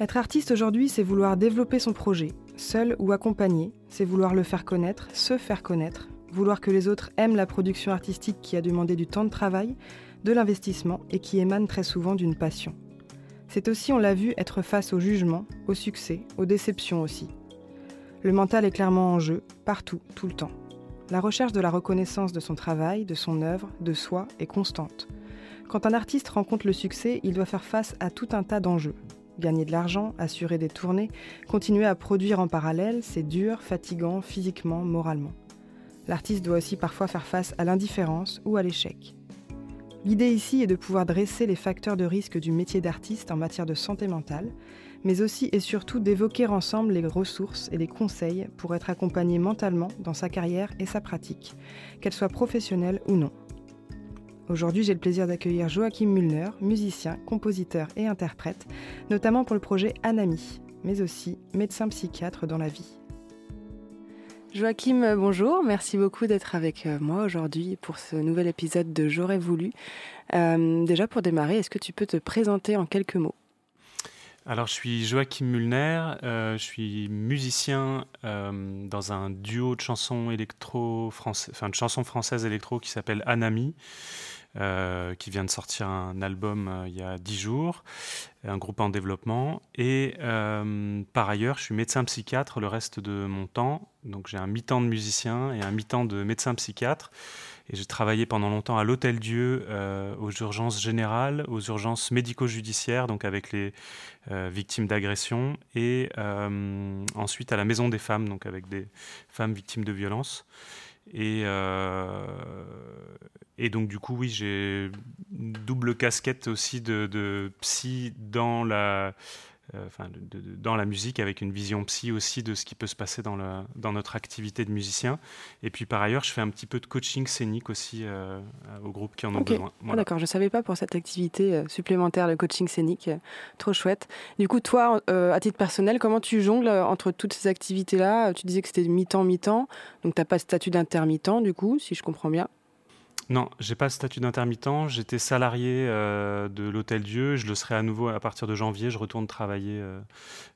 Être artiste aujourd'hui, c'est vouloir développer son projet, seul ou accompagné, c'est vouloir le faire connaître, se faire connaître, vouloir que les autres aiment la production artistique qui a demandé du temps de travail, de l'investissement et qui émane très souvent d'une passion. C'est aussi, on l'a vu, être face au jugement, au succès, aux déceptions aussi. Le mental est clairement en jeu, partout, tout le temps. La recherche de la reconnaissance de son travail, de son œuvre, de soi est constante. Quand un artiste rencontre le succès, il doit faire face à tout un tas d'enjeux, Gagner de l'argent, assurer des tournées, continuer à produire en parallèle, c'est dur, fatigant, physiquement, moralement. L'artiste doit aussi parfois faire face à l'indifférence ou à l'échec. L'idée ici est de pouvoir dresser les facteurs de risque du métier d'artiste en matière de santé mentale, mais aussi et surtout d'évoquer ensemble les ressources et les conseils pour être accompagné mentalement dans sa carrière et sa pratique, qu'elle soit professionnelle ou non. Aujourd'hui, j'ai le plaisir d'accueillir Joachim Müllner, musicien, compositeur et interprète, notamment pour le projet Anami, mais aussi médecin psychiatre dans la vie. Joachim, bonjour, merci beaucoup d'être avec euh, moi aujourd'hui pour ce nouvel épisode de J'aurais voulu. Euh, déjà pour démarrer, est-ce que tu peux te présenter en quelques mots? Alors, je suis Joachim Mulner, euh, je suis musicien dans un duo de chansons électro enfin de chansons françaises électro qui s'appelle Anami. Euh, qui vient de sortir un album euh, il y a dix jours, un groupe en développement. Et euh, par ailleurs, je suis médecin psychiatre le reste de mon temps. Donc j'ai un mi-temps de musicien et un mi-temps de médecin psychiatre. Et j'ai travaillé pendant longtemps à l'Hôtel Dieu, aux urgences générales, aux urgences médico-judiciaires, donc avec les victimes d'agression, et ensuite à la Maison des femmes, donc avec des femmes victimes de violences. Et, et donc, du coup, oui, j'ai une double casquette aussi de, psy dans la, euh, enfin, dans la musique, avec une vision psy aussi de ce qui peut se passer dans, dans notre activité de musicien. Et puis, par ailleurs, je fais un petit peu de coaching scénique aussi euh, au groupe qui en ont besoin. Ah, d'accord, je ne savais pas pour cette activité euh, supplémentaire de coaching scénique. trop chouette. Du coup, toi, à titre personnel, comment tu jongles entre toutes ces activités-là? Tu disais que c'était mi-temps, mi-temps. Donc, tu n'as pas de statut d'intermittent, du coup, si je comprends bien. Non, j'ai pas le statut d'intermittent. J'étais salarié euh, de l'Hôtel Dieu. Je le serai à nouveau à partir de janvier. Je retourne travailler euh,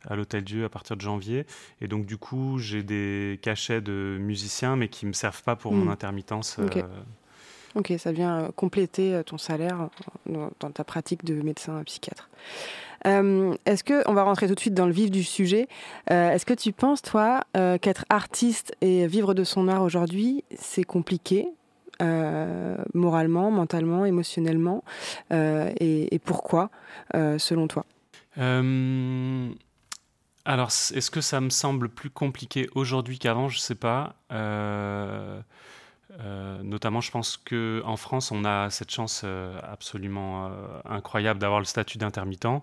à l'Hôtel Dieu à partir de janvier. Et donc, du coup, j'ai des cachets de musicien, mais qui me servent pas pour mon hmm. intermittence. Euh. Ok, ça vient compléter ton salaire dans, ta pratique de médecin psychiatre. est-ce que, on va rentrer tout de suite dans le vif du sujet, est-ce que tu penses, toi, qu'être artiste et vivre de son art aujourd'hui, c'est compliqué moralement, mentalement, émotionnellement euh, et, pourquoi, euh, selon toi? Alors, est-ce que ça me semble plus compliqué aujourd'hui qu'avant? Je ne sais pas. notamment, je pense qu'en France, on a cette chance absolument incroyable d'avoir le statut d'intermittent.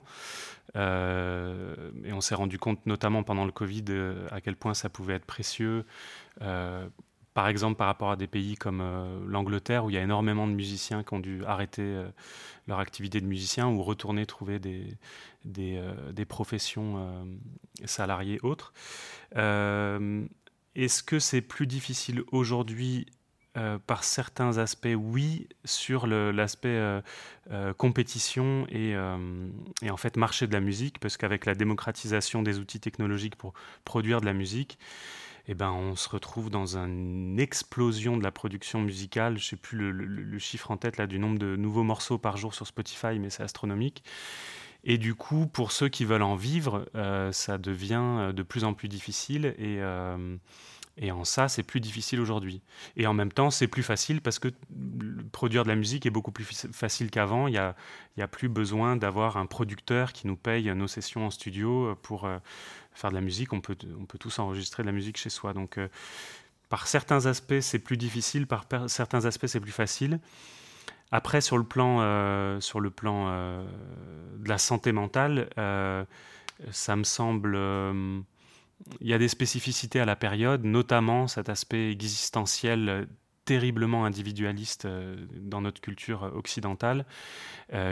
et on s'est rendu compte, notamment pendant le Covid, à quel point ça pouvait être précieux par exemple par rapport à des pays comme euh, l'Angleterre où il y a énormément de musiciens qui ont dû arrêter euh, leur activité de musicien ou retourner trouver des, euh, professions salariées autres. Est-ce que c'est plus difficile aujourd'hui par certains aspects, oui, sur l'aspect compétition et, et, en fait marché de la musique, parce qu'avec la démocratisation des outils technologiques pour produire de la musique, eh ben, on se retrouve dans une explosion de la production musicale. Je ne sais plus le, chiffre en tête là, du nombre de nouveaux morceaux par jour sur Spotify, mais c'est astronomique. Et du coup, pour ceux qui veulent en vivre, euh, ça devient euh, de plus en plus difficile. Et, euh, et en ça, c'est plus difficile aujourd'hui. Et en même temps, c'est plus facile parce que produire de la musique est beaucoup plus facile qu'avant. Il n'y a, plus besoin d'avoir un producteur qui nous paye nos sessions en studio pour faire de la musique, on peut, tous enregistrer de la musique chez soi. Donc, euh, par certains aspects, c'est plus difficile, par certains aspects, c'est plus facile. Après, sur le plan, euh, sur le plan euh, de la santé mentale, ça me semble... il y a des spécificités à la période, notamment cet aspect existentiel terriblement individualiste dans notre culture occidentale,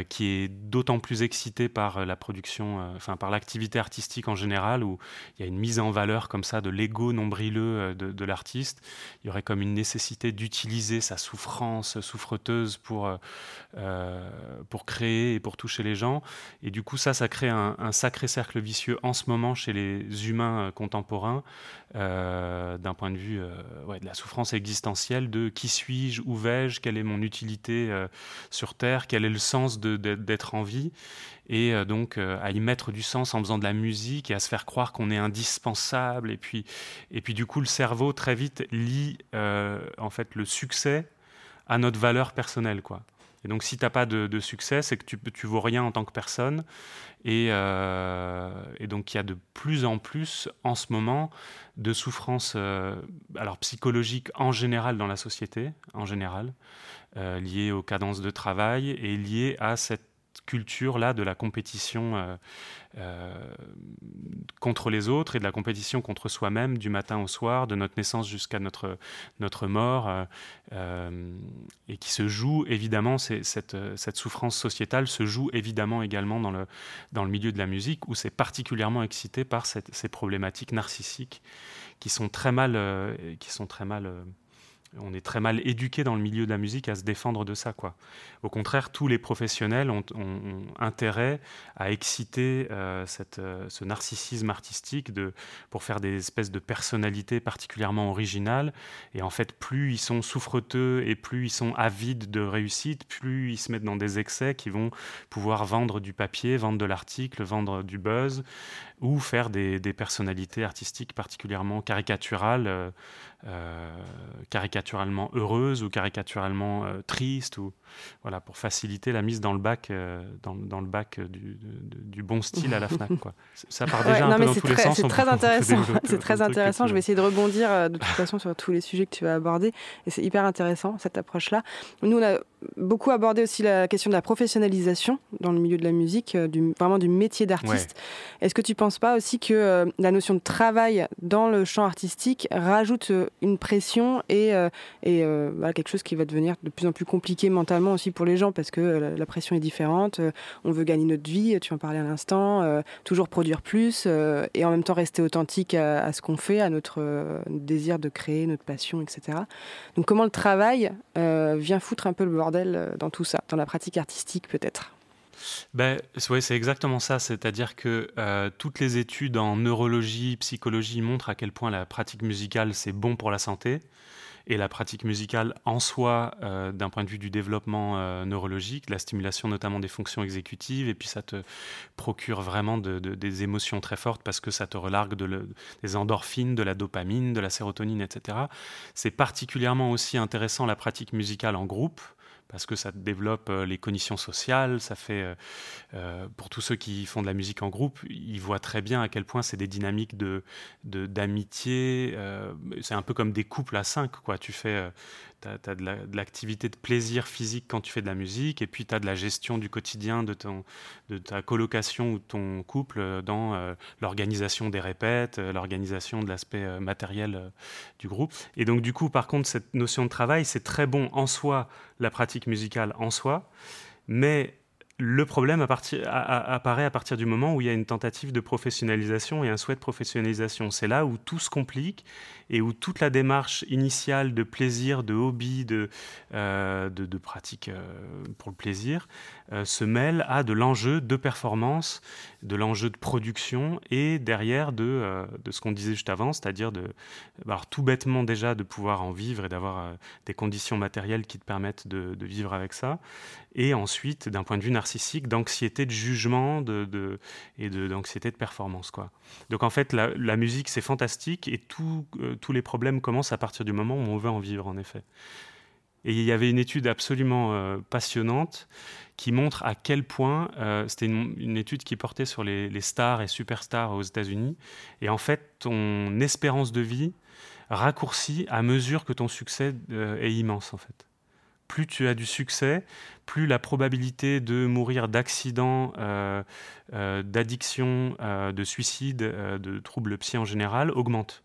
qui est d'autant plus excité par la production, enfin par l'activité artistique en général, où il y a une mise en valeur comme ça de l'ego nombrileux de, de l'artiste. Il y aurait comme une nécessité d'utiliser sa souffrance souffreteuse pour, pour créer et pour toucher les gens. Et du coup, ça, ça crée un, sacré cercle vicieux en ce moment chez les humains contemporains, d'un point de vue de la souffrance existentielle de qui suis-je, où vais-je, quelle est mon utilité euh, sur Terre, quel est le sens d'être en vie, et euh, donc euh, à y mettre du sens en faisant de la musique et à se faire croire qu'on est indispensable, et puis, et puis du coup le cerveau très vite lie en fait le succès à notre valeur personnelle, quoi. Et donc, si tu n'as pas de, succès, c'est que tu ne vaux rien en tant que personne. Et, euh, donc, il y a de plus en plus, en ce moment, de souffrances euh, alors psychologiques en général dans la société, en général, euh, liées aux cadences de travail et liées à cette culture-là de la compétition euh, euh, contre les autres et de la compétition contre soi-même du matin au soir, de notre naissance jusqu'à notre, notre mort, euh, et qui se joue évidemment, cette, cette souffrance sociétale se joue évidemment également dans le, dans le milieu de la musique, où c'est particulièrement excité par ces problématiques narcissiques qui sont très mal, qui sont très mal on est très mal éduqué dans le milieu de la musique à se défendre de ça. Quoi. Au contraire, tous les professionnels ont, intérêt à exciter euh, euh, ce narcissisme artistique pour faire des espèces de personnalités particulièrement originales. Et en fait, plus ils sont souffreteux et plus ils sont avides de réussite, plus ils se mettent dans des excès qui vont pouvoir vendre du papier, vendre de l'article, vendre du buzz, ou faire des, personnalités artistiques particulièrement caricaturales. Euh, euh, caricaturalement heureuse ou caricaturalement euh, triste ou voilà pour faciliter la mise dans le bac dans, dans, le bac du, du, bon style à la Fnac quoi. Ça part déjà un peu dans tous les sens. C'est très intéressant. C'est très intéressant. Je vais essayer de rebondir de toute façon sur tous les sujets que tu vas aborder et c'est hyper intéressant cette approche là. Nous on a beaucoup abordé aussi la question de la professionnalisation dans le milieu de la musique, du, vraiment du métier d'artiste. Est-ce que tu penses pas aussi que la notion de travail dans le champ artistique rajoute une pression et, euh, et euh, quelque chose qui va devenir de plus en plus compliqué mentalement aussi pour les gens parce que euh, la, pression est différente. on veut gagner notre vie, tu en parlais à l'instant, toujours produire plus et en même temps rester authentique à, ce qu'on fait, à notre désir de créer, notre passion, etc. Donc comment le travail vient foutre un peu le bordel dans tout ça, dans la pratique artistique peut-être ben, ouais, c'est exactement ça. C'est-à-dire que euh, toutes les études en neurologie, psychologie montrent à quel point la pratique musicale, c'est bon pour la santé. Et la pratique musicale en soi, euh, d'un point de vue du développement euh, neurologique, la stimulation notamment des fonctions exécutives, et puis ça te procure vraiment des émotions très fortes parce que ça te relargue des endorphines, de la dopamine, de la sérotonine, etc. C'est particulièrement aussi intéressant la pratique musicale en groupe parce que ça développe euh, les cognitions sociales, ça fait, euh, euh, pour tous ceux qui font de la musique en groupe, ils voient très bien à quel point c'est des dynamiques de, d'amitié, c'est un peu comme des couples à cinq, quoi. Tu fais, tu as, de l'activité de, plaisir physique quand tu fais de la musique, et puis tu as de la gestion du quotidien de, ta colocation ou de ton couple dans euh, l'organisation des répètes, euh, l'organisation de l'aspect euh, matériel du groupe. Et donc du coup, par contre, cette notion de travail, c'est très bon en soi, la pratique musicale en soi, mais le problème apparaît à partir du moment où il y a une tentative de professionnalisation et un souhait de professionnalisation. C'est là où tout se complique et où toute la démarche initiale de plaisir, de hobby, de, euh, de, pratique euh, pour le plaisir euh, se mêle à de l'enjeu de performance, de l'enjeu de production et derrière de, de ce qu'on disait juste avant, c'est-à-dire de, tout bêtement déjà de pouvoir en vivre et d'avoir des conditions matérielles qui te permettent de, de vivre avec ça. Et ensuite, d'un point de vue narcissique, d'anxiété de jugement de, et d'anxiété de, performance. Quoi. Donc en fait, la musique, c'est fantastique et tout, tous les problèmes commencent à partir du moment où on veut en vivre, en effet. Et il y avait une étude absolument euh, passionnante qui montre à quel point, euh, c'était une, étude qui portait sur les, stars et superstars aux États-Unis, et en fait, ton espérance de vie raccourcit à mesure que ton succès euh, est immense, en fait. Plus tu as du succès, plus la probabilité de mourir d'accident, d'addiction, de suicide, de troubles psy en général augmente.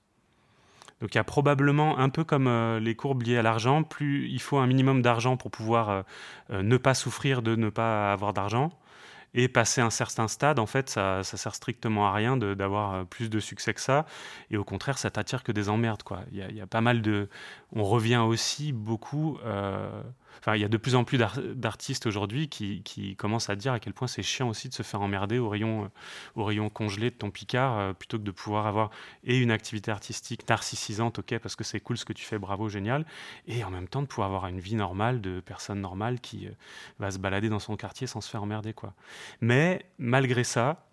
Donc il y a probablement, un peu comme les courbes liées à l'argent, plus il faut un minimum d'argent pour pouvoir ne pas souffrir de ne pas avoir d'argent. Et passer un certain stade, en fait, ça, ça sert strictement à rien d'avoir plus de succès que ça. Et au contraire, ça t'attire que des emmerdes, quoi. Il y, a pas mal de. On revient aussi beaucoup. Enfin, il y a de plus en plus d'artistes aujourd'hui qui, commencent à dire à quel point c'est chiant aussi de se faire emmerder au rayon, euh, au congelé de ton Picard, euh, plutôt que de pouvoir avoir et une activité artistique narcissisante, ok, parce que c'est cool ce que tu fais, bravo, génial, et en même temps de pouvoir avoir une vie normale de personne normale qui euh, va se balader dans son quartier sans se faire emmerder, quoi. Mais malgré ça,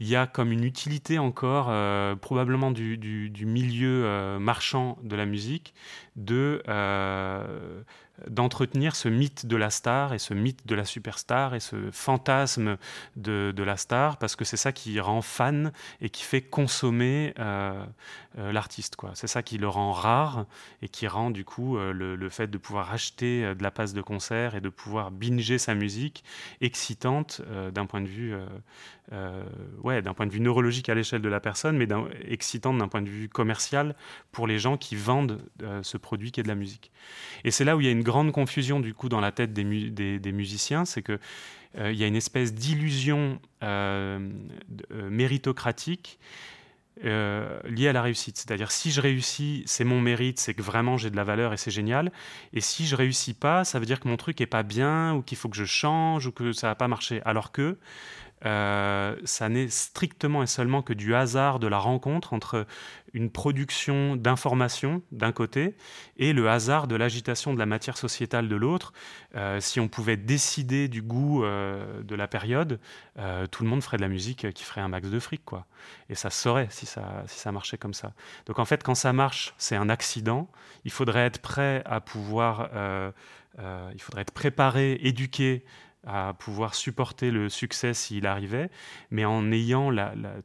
il y a comme une utilité encore, probablement du, milieu marchand de la musique, de d'entretenir ce mythe de la star et ce mythe de la superstar et ce fantasme de, la star parce que c'est ça qui rend fan et qui fait consommer euh, euh, l'artiste quoi. C'est ça qui le rend rare et qui rend du coup euh, le, fait de pouvoir acheter de la passe de concert et de pouvoir binger sa musique excitante d'un point de vue ouais d'un point de vue neurologique à l'échelle de la personne mais excitante d'un point de vue commercial pour les gens qui vendent ce produit qui est de la musique. Et c'est là où il y a une grande confusion du coup dans la tête des, musiciens, c'est que euh, il y a une espèce d'illusion euh, euh, méritocratique liée à la réussite. C'est-à-dire si je réussis, c'est mon mérite, c'est que vraiment j'ai de la valeur et c'est génial. Et si je réussis pas, ça veut dire que mon truc est pas bien ou qu'il faut que je change ou que ça va pas marcher. Alors que euh, ça n'est strictement et seulement que du hasard de la rencontre entre une production d'informations d'un côté et le hasard de l'agitation de la matière sociétale de l'autre. Euh, si on pouvait décider du goût euh, de la période, tout le monde ferait de la musique qui ferait un max de fric. Quoi. Et ça se saurait si ça, si ça marchait comme ça. Donc en fait, quand ça marche, c'est un accident. Il faudrait être prêt à pouvoir... il faudrait être préparé, éduqué à pouvoir supporter le succès s'il arrivait, mais en ayant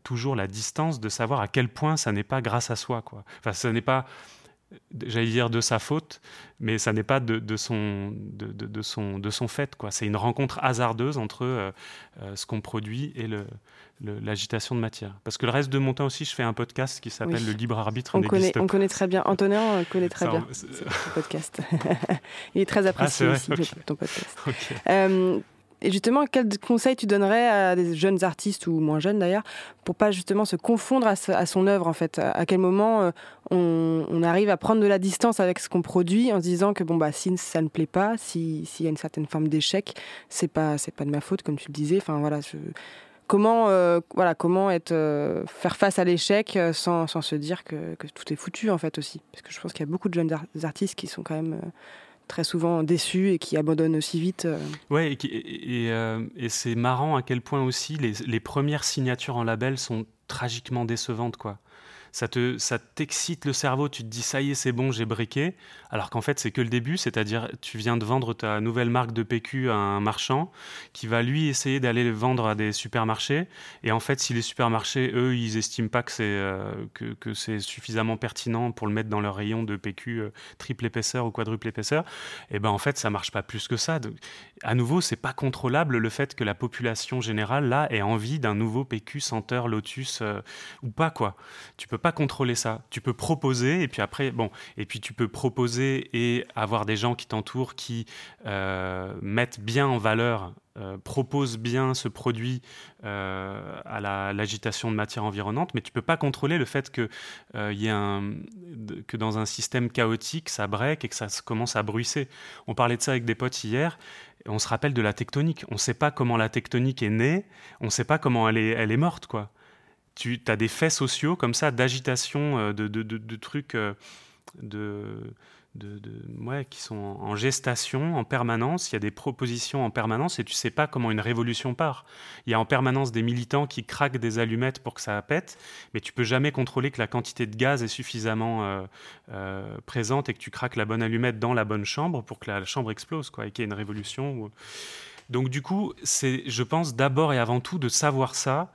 toujours la distance de savoir à quel point ça n'est pas grâce à soi. Quoi. Enfin, ce n'est pas, j'allais dire, de sa faute, mais ça n'est pas de, son, de, son, de son fait. Quoi. C'est une rencontre hasardeuse entre euh, euh, ce qu'on produit et le, l'agitation de matière. Parce que le reste de mon temps aussi, je fais un podcast qui s'appelle Le Libre Arbitre. On, connaît, on connaît très bien. Antonin connaît très bien ce podcast. Il est très apprécié ah, aussi, ton podcast. Euh, et justement, quel conseil tu donnerais à des jeunes artistes ou moins jeunes d'ailleurs pour pas justement se confondre à, son œuvre en fait? À quel moment euh, on, arrive à prendre de la distance avec ce qu'on produit en se disant que bon bah si ça ne plaît pas, s'il y a une certaine forme d'échec, c'est pas c'est pas de ma faute comme tu le disais. Enfin voilà, comment euh, voilà comment être euh, faire face à l'échec sans, sans, se dire que, que, tout est foutu en fait aussi? Parce que je pense qu'il y a beaucoup de jeunes artistes qui sont quand même très souvent déçus et qui abandonnent aussi vite. Euh. Ouais, et, euh, et, c'est marrant à quel point aussi les, les, premières signatures en label sont tragiquement décevantes, quoi ça te ça t'excite le cerveau, tu te dis ça y est, c'est bon, j'ai briqué, alors qu'en fait c'est que le début, c'est-à-dire tu viens de vendre ta nouvelle marque de PQ à un marchand qui va lui essayer d'aller le vendre à des supermarchés et en fait si les supermarchés eux ils estiment pas que c'est euh, que, c'est suffisamment pertinent pour le mettre dans leur rayon de PQ euh, triple épaisseur ou quadruple épaisseur, et eh ben en fait ça marche pas plus que ça. À nouveau, c'est pas contrôlable le fait que la population générale là ait envie d'un nouveau PQ senteur Lotus euh, ou pas quoi. Tu peux pas contrôler ça. Tu peux proposer et puis après, bon, et puis tu peux proposer et avoir des gens qui t'entourent qui euh, mettent bien en valeur, euh, proposent bien ce produit euh, à l'agitation de matière environnante, mais tu peux pas contrôler le fait que y un, que dans un système chaotique, ça break et que ça commence à bruisser. On parlait de ça avec des potes hier. On se rappelle de la tectonique. On sait pas comment la tectonique est née. On sait pas comment elle est, elle est morte, quoi tu as des faits sociaux comme ça, d'agitation, euh, de, trucs euh, de, ouais, qui sont en gestation en permanence. Il y a des propositions en permanence et tu sais pas comment une révolution part. Il y a en permanence des militants qui craquent des allumettes pour que ça pète, mais tu peux jamais contrôler que la quantité de gaz est suffisamment euh, présente et que tu craques la bonne allumette dans la bonne chambre pour que la chambre explose quoi, et qu'il y ait une révolution. Donc du coup, c'est, je pense, d'abord et avant tout de savoir ça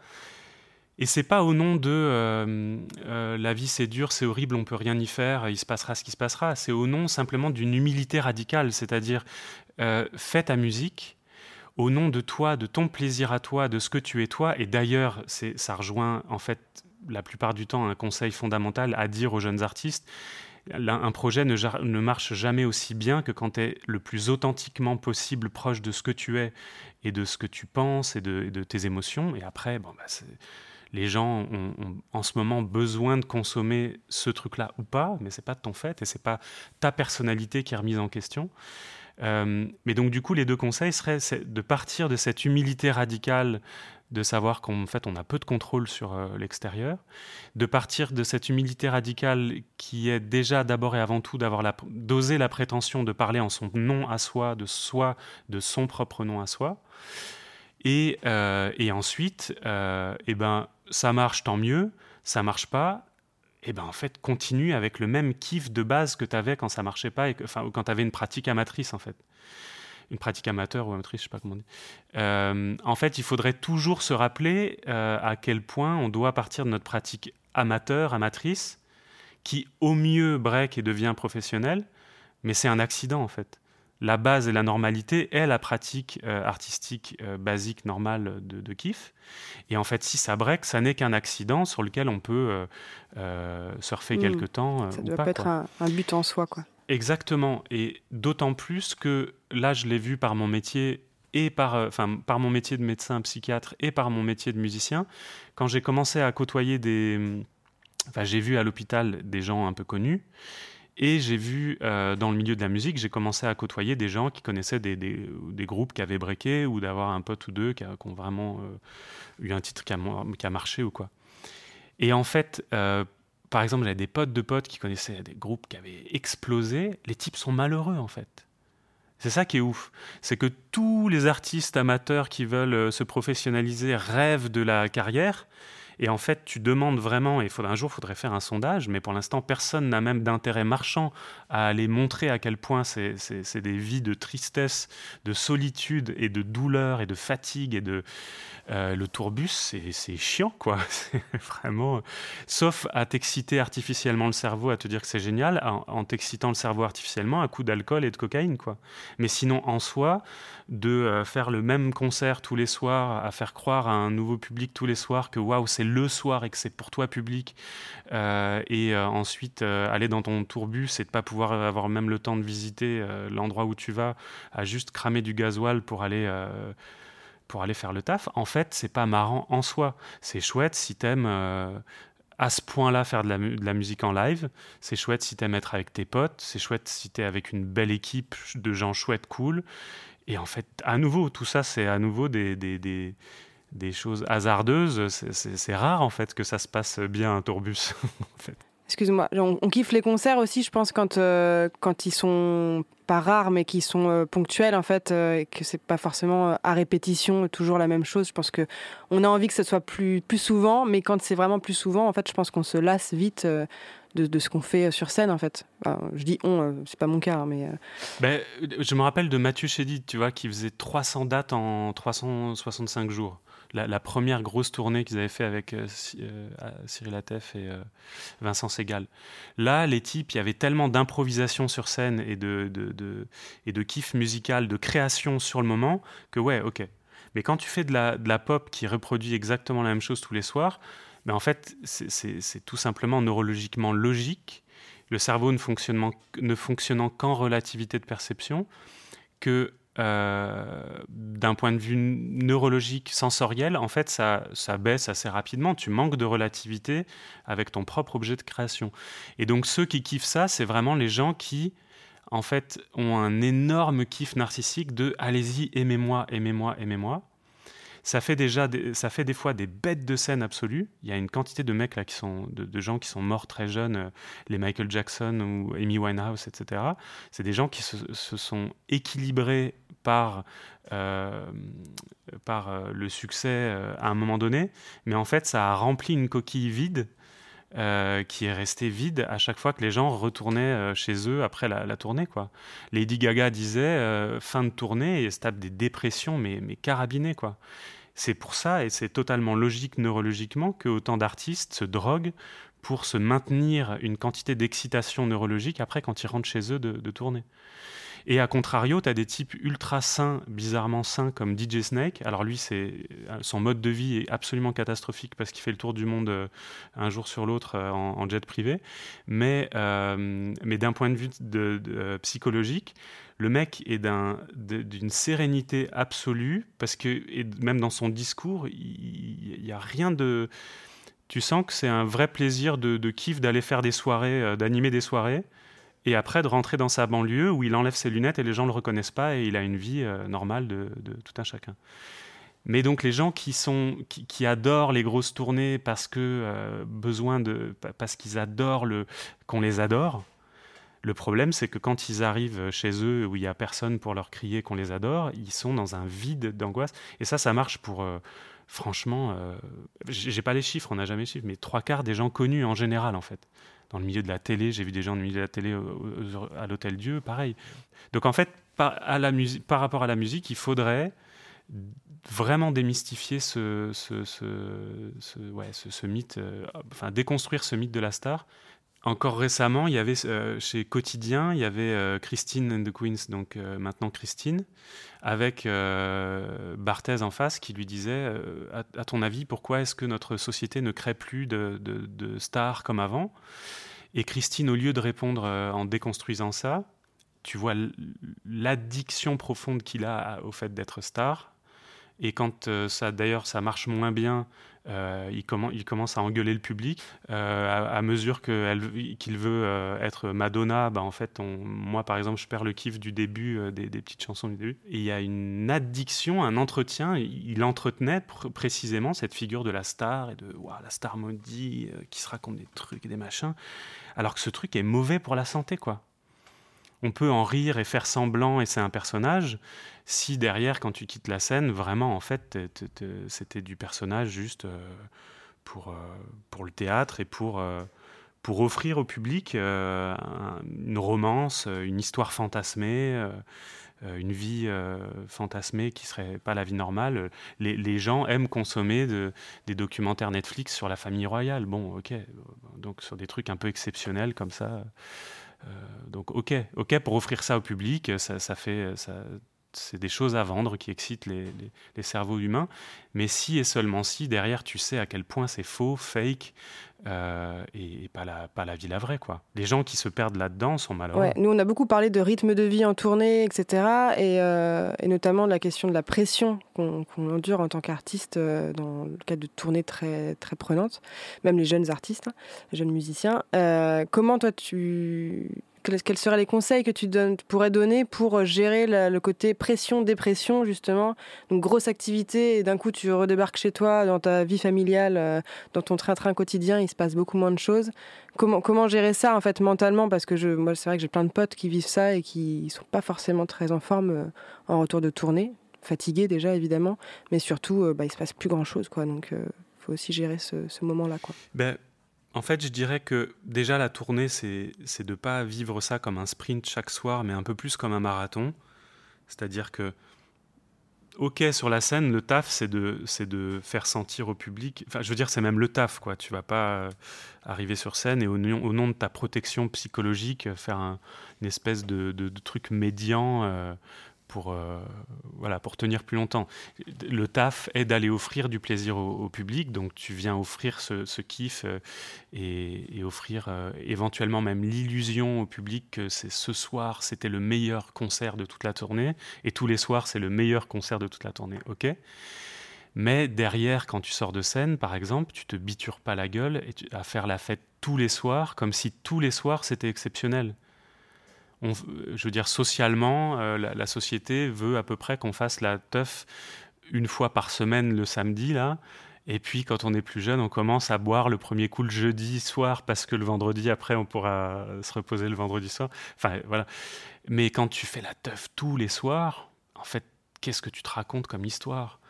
et c'est pas au nom de euh, euh, la vie c'est dur, c'est horrible, on peut rien y faire, il se passera ce qui se passera. C'est au nom simplement d'une humilité radicale, c'est-à-dire euh, fais ta musique au nom de toi, de ton plaisir à toi, de ce que tu es toi. Et d'ailleurs, ça rejoint en fait la plupart du temps un conseil fondamental à dire aux jeunes artistes. Un projet ne, marche jamais aussi bien que quand tu es le plus authentiquement possible proche de ce que tu es et de ce que tu penses et de, tes émotions. Et après, bon, bah, les gens ont, en ce moment besoin de consommer ce truc-là ou pas, mais c'est pas de ton fait et c'est pas ta personnalité qui est remise en question. Euh, mais donc du coup, les deux conseils seraient de partir de cette humilité radicale de savoir qu'en fait on a peu de contrôle sur euh, l'extérieur, de partir de cette humilité radicale qui est déjà d'abord et avant tout d'avoir d'oser la prétention de parler en son nom à soi, de soi, de son propre nom à soi, et, euh, et ensuite, eh ben ça marche tant mieux, ça marche pas, et eh ben en fait continue avec le même kiff de base que tu avais quand ça marchait pas et que, enfin quand tu avais une pratique amatrice en fait. Une pratique amateur ou amatrice je sais pas comment on dit. Euh, en fait il faudrait toujours se rappeler euh, à quel point on doit partir de notre pratique amateur amatrice qui au mieux break et devient professionnel mais c'est un accident en fait la base et la normalité est la pratique euh, artistique euh, basique normale de, kiff. Et en fait, si ça break, ça n'est qu'un accident sur lequel on peut euh, surfer hmm. quelque temps. ça doit pas, être un, but en soi, quoi. Exactement. Et d'autant plus que là, je l'ai vu par mon métier et par, enfin, par mon métier de médecin psychiatre et par mon métier de musicien, quand j'ai commencé à côtoyer des... Enfin, j'ai vu à l'hôpital des gens un peu connus. Et j'ai vu euh, dans le milieu de la musique, j'ai commencé à côtoyer des gens qui connaissaient des, groupes qui avaient breaké ou d'avoir un pote ou deux qui, ont vraiment euh, eu un titre qui a, qui a, marché ou quoi. Et en fait, euh, par exemple, j'avais des potes de potes qui connaissaient des groupes qui avaient explosé. Les types sont malheureux en fait. C'est ça qui est ouf. C'est que tous les artistes amateurs qui veulent se professionnaliser rêvent de la carrière. Et en fait, tu demandes vraiment, et un jour, il faudrait faire un sondage, mais pour l'instant, personne n'a même d'intérêt marchand à aller montrer à quel point c'est des vies de tristesse, de solitude et de douleur et de fatigue et de, euh, le tourbus, c'est chiant, quoi. vraiment. Sauf à t'exciter artificiellement le cerveau, à te dire que c'est génial, en, t'excitant le cerveau artificiellement à coup d'alcool et de cocaïne, quoi. Mais sinon, en soi, de euh, faire le même concert tous les soirs, à faire croire à un nouveau public tous les soirs que waouh, c'est le soir et que c'est pour toi public, euh, et ensuite aller dans ton tourbus et de pas pouvoir avoir même le temps de visiter l'endroit où tu vas, à juste cramer du gasoil pour aller pour aller faire le taf, en fait, c'est pas marrant en soi. C'est chouette si t'aimes euh, à ce point-là faire de la, musique en live. C'est chouette si t'aimes être avec tes potes. C'est chouette si t'es avec une belle équipe de gens chouettes, cool. Et en fait, à nouveau, tout ça, c'est à nouveau des, des, des, choses hasardeuses. C'est rare, en fait, que ça se passe bien un tourbus. en fait. Excuse-moi, on, kiffe les concerts aussi, je pense, quand, euh, quand ils sont pas rares, mais qui sont euh, ponctuels, en fait, euh, et que c'est pas forcément à répétition toujours la même chose. Je pense que on a envie que ce soit plus, plus souvent, mais quand c'est vraiment plus souvent, en fait, je pense qu'on se lasse vite de, ce qu'on fait sur scène, en fait. je dis on, c'est pas mon cas, hein, mais. Ben, je me rappelle de Mathieu Chédid, tu vois, qui faisait 300 dates en 365 jours la, première grosse tournée qu'ils avaient fait avec euh, euh, Cyril Atef et euh, Vincent Segal. Là, les types, il y avait tellement d'improvisation sur scène et de, kiff musical, de création sur le moment, que ouais, ok. Mais quand tu fais de la, pop qui reproduit exactement la même chose tous les soirs, ben, en fait, c'est tout simplement neurologiquement logique, le cerveau ne fonctionnant, qu'en relativité de perception, que d'un point de vue neurologique, sensoriel, en fait, ça, ça baisse assez rapidement. Tu manques de relativité avec ton propre objet de création. Et donc, ceux qui kiffent ça, c'est vraiment les gens qui, en fait, ont un énorme kiff narcissique de allez-y, aimez-moi, aimez-moi, aimez-moi. Ça fait déjà, des, ça fait des fois des bêtes de scène absolues. Il y a une quantité de mecs là qui sont, de, gens qui sont morts très jeunes, euh, les Michael Jackson ou Amy Winehouse, etc. C'est des gens qui se, sont équilibrés par, euh, euh, le succès à un moment donné, mais en fait ça a rempli une coquille vide qui est restée vide à chaque fois que les gens retournaient chez eux après la, tournée. Quoi. Lady Gaga disait fin de tournée et se tape des dépressions mais, mais carabinées. Quoi. C'est pour ça, et c'est totalement logique neurologiquement, que autant d'artistes se droguent pour se maintenir une quantité d'excitation neurologique après quand ils rentrent chez eux de, tourner. Et à contrario, tu as des types ultra sains, bizarrement sains, comme DJ Snake. Alors lui, c'est son mode de vie est absolument catastrophique parce qu'il fait le tour du monde un jour sur l'autre en, jet privé. Mais, mais d'un point de vue psychologique, le mec est d'une sérénité absolue parce que même dans son discours, il n'y a rien de tu sens que c'est un vrai plaisir de, kiff d'aller faire des soirées, euh, d'animer des soirées, et après de rentrer dans sa banlieue où il enlève ses lunettes et les gens ne le reconnaissent pas et il a une vie euh, normale de, tout un chacun. Mais donc les gens qui, adorent les grosses tournées parce euh, qu'ils adorent qu'on les adore, le problème, c'est que quand ils arrivent chez eux où il n'y a personne pour leur crier qu'on les adore, ils sont dans un vide d'angoisse. Et ça, ça marche pour, franchement, euh, j'ai pas les chiffres, on n'a jamais les chiffres, mais trois quarts des gens connus en général, en fait. Dans le milieu de la télé, j'ai vu des gens dans le milieu de la télé à l'Hôtel Dieu, pareil. Donc en fait, par, rapport à la musique, il faudrait vraiment démystifier ce mythe, euh, enfin déconstruire ce mythe de la star, encore récemment, il y avait euh, chez Quotidien, il y avait euh, Christine and the Queens, donc euh, maintenant Christine, avec Barthez en face qui lui disait à, ton avis, pourquoi est-ce que notre société ne crée plus de, stars comme avant? Et Christine, au lieu de répondre en déconstruisant ça, tu vois l'addiction profonde qu'il a au fait d'être star. Et quand ça, d'ailleurs, ça marche moins bien euh, il, commence à engueuler le public. Euh, à, mesure qu'il veut euh, être Madonna, bah, en fait, moi par exemple, je perds le kiff du début, des, petites chansons du début. Il y a une addiction, un entretien. Il entretenait précisément cette figure de la star et de la star maudit qui se raconte des trucs et des machins. Alors que ce truc est mauvais pour la santé, quoi on peut en rire et faire semblant et c'est un personnage, si derrière, quand tu quittes la scène, vraiment, en fait, c'était du personnage juste euh, pour, euh, pour le théâtre et pour, euh, pour offrir au public une romance, une histoire fantasmée, une vie fantasmée qui serait pas la vie normale. Les, gens aiment consommer des documentaires Netflix sur la famille royale. Bon, ok, donc sur des trucs un peu exceptionnels comme ça. Euh, donc ok, ok pour offrir ça au public, ça, ça fait, ça, c'est des choses à vendre qui excitent les, cerveaux humains. Mais si et seulement si, derrière, tu sais à quel point c'est faux, fake, euh, et, pas, la, vie la vraie. Quoi. Les gens qui se perdent là-dedans sont malheureux. Nous, on a beaucoup parlé de rythme de vie en tournée, etc. Et, euh, et notamment de la question de la pression qu'on endure en tant qu'artiste euh, dans le cadre de tournées très, très prenantes, même les jeunes artistes, hein, les jeunes musiciens. comment toi, tu quels seraient les conseils que tu pourrais donner pour euh, gérer le côté pression-dépression, justement? Donc, grosse activité, et d'un coup, tu redébarques chez toi, dans ta vie familiale, euh, dans ton train-train quotidien, il se passe beaucoup moins de choses. Comment, comment gérer ça, en fait, mentalement? Parce que je, moi, c'est vrai que j'ai plein de potes qui vivent ça et qui ne sont pas forcément très en forme euh, en retour de tournée. Fatigués, déjà, évidemment, mais surtout, bah, il se passe plus grand-chose, quoi. Donc, il faut aussi gérer ce, moment-là, quoi. Ben en fait, je dirais que déjà la tournée, c'est de ne pas vivre ça comme un sprint chaque soir, mais un peu plus comme un marathon. C'est-à-dire que, ok, sur la scène, le taf, c'est de, faire sentir au public. Enfin, je veux dire, c'est même le taf, quoi. Tu vas pas euh, arriver sur scène et au, nom de ta protection psychologique, faire une espèce de, de, truc médian. Euh, pour, euh, voilà, pour tenir plus longtemps. Le taf est d'aller offrir du plaisir au, public, donc tu viens offrir ce, kiff euh, et, offrir euh, éventuellement même l'illusion au public que c'est ce soir c'était le meilleur concert de toute la tournée et tous les soirs c'est le meilleur concert de toute la tournée, ok. Mais derrière, quand tu sors de scène, par exemple, tu te bitures pas la gueule et à faire la fête tous les soirs, comme si tous les soirs c'était exceptionnel je veux dire, socialement, euh, la, société veut à peu près qu'on fasse la teuf une fois par semaine le samedi, là. Et puis, quand on est plus jeune, on commence à boire le premier coup le jeudi soir parce que le vendredi, après, on pourra se reposer le vendredi soir. Enfin, voilà. Mais quand tu fais la teuf tous les soirs, en fait, qu'est-ce que tu te racontes comme histoire?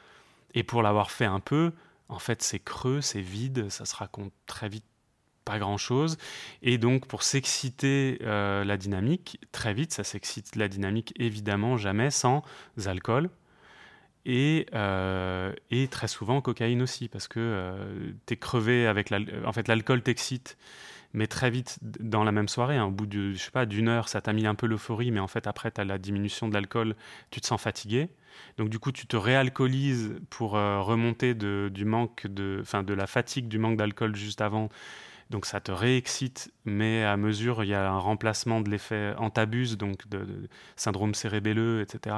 Et pour l'avoir fait un peu, en fait, c'est creux, c'est vide, ça se raconte très vite pas grand-chose. Et donc, pour s'exciter euh, la dynamique, très vite, ça s'excite la dynamique, évidemment, jamais sans alcool. Et, euh, et très souvent cocaïne aussi, parce que euh, tu es crevé avec l'alcool. En fait, l'alcool t'excite, mais très vite dans la même soirée, hein, au bout de, je sais pas, d'une heure, ça t'a mis un peu l'euphorie, mais en fait après tu as la diminution de l'alcool, tu te sens fatigué. Donc du coup, tu te réalcoolises pour euh, remonter de, du manque de, enfin de la fatigue du manque d'alcool juste avant donc ça te réexcite, mais à mesure, il y a un remplacement de l'effet antabuse, donc de, syndrome cérébelleux, etc.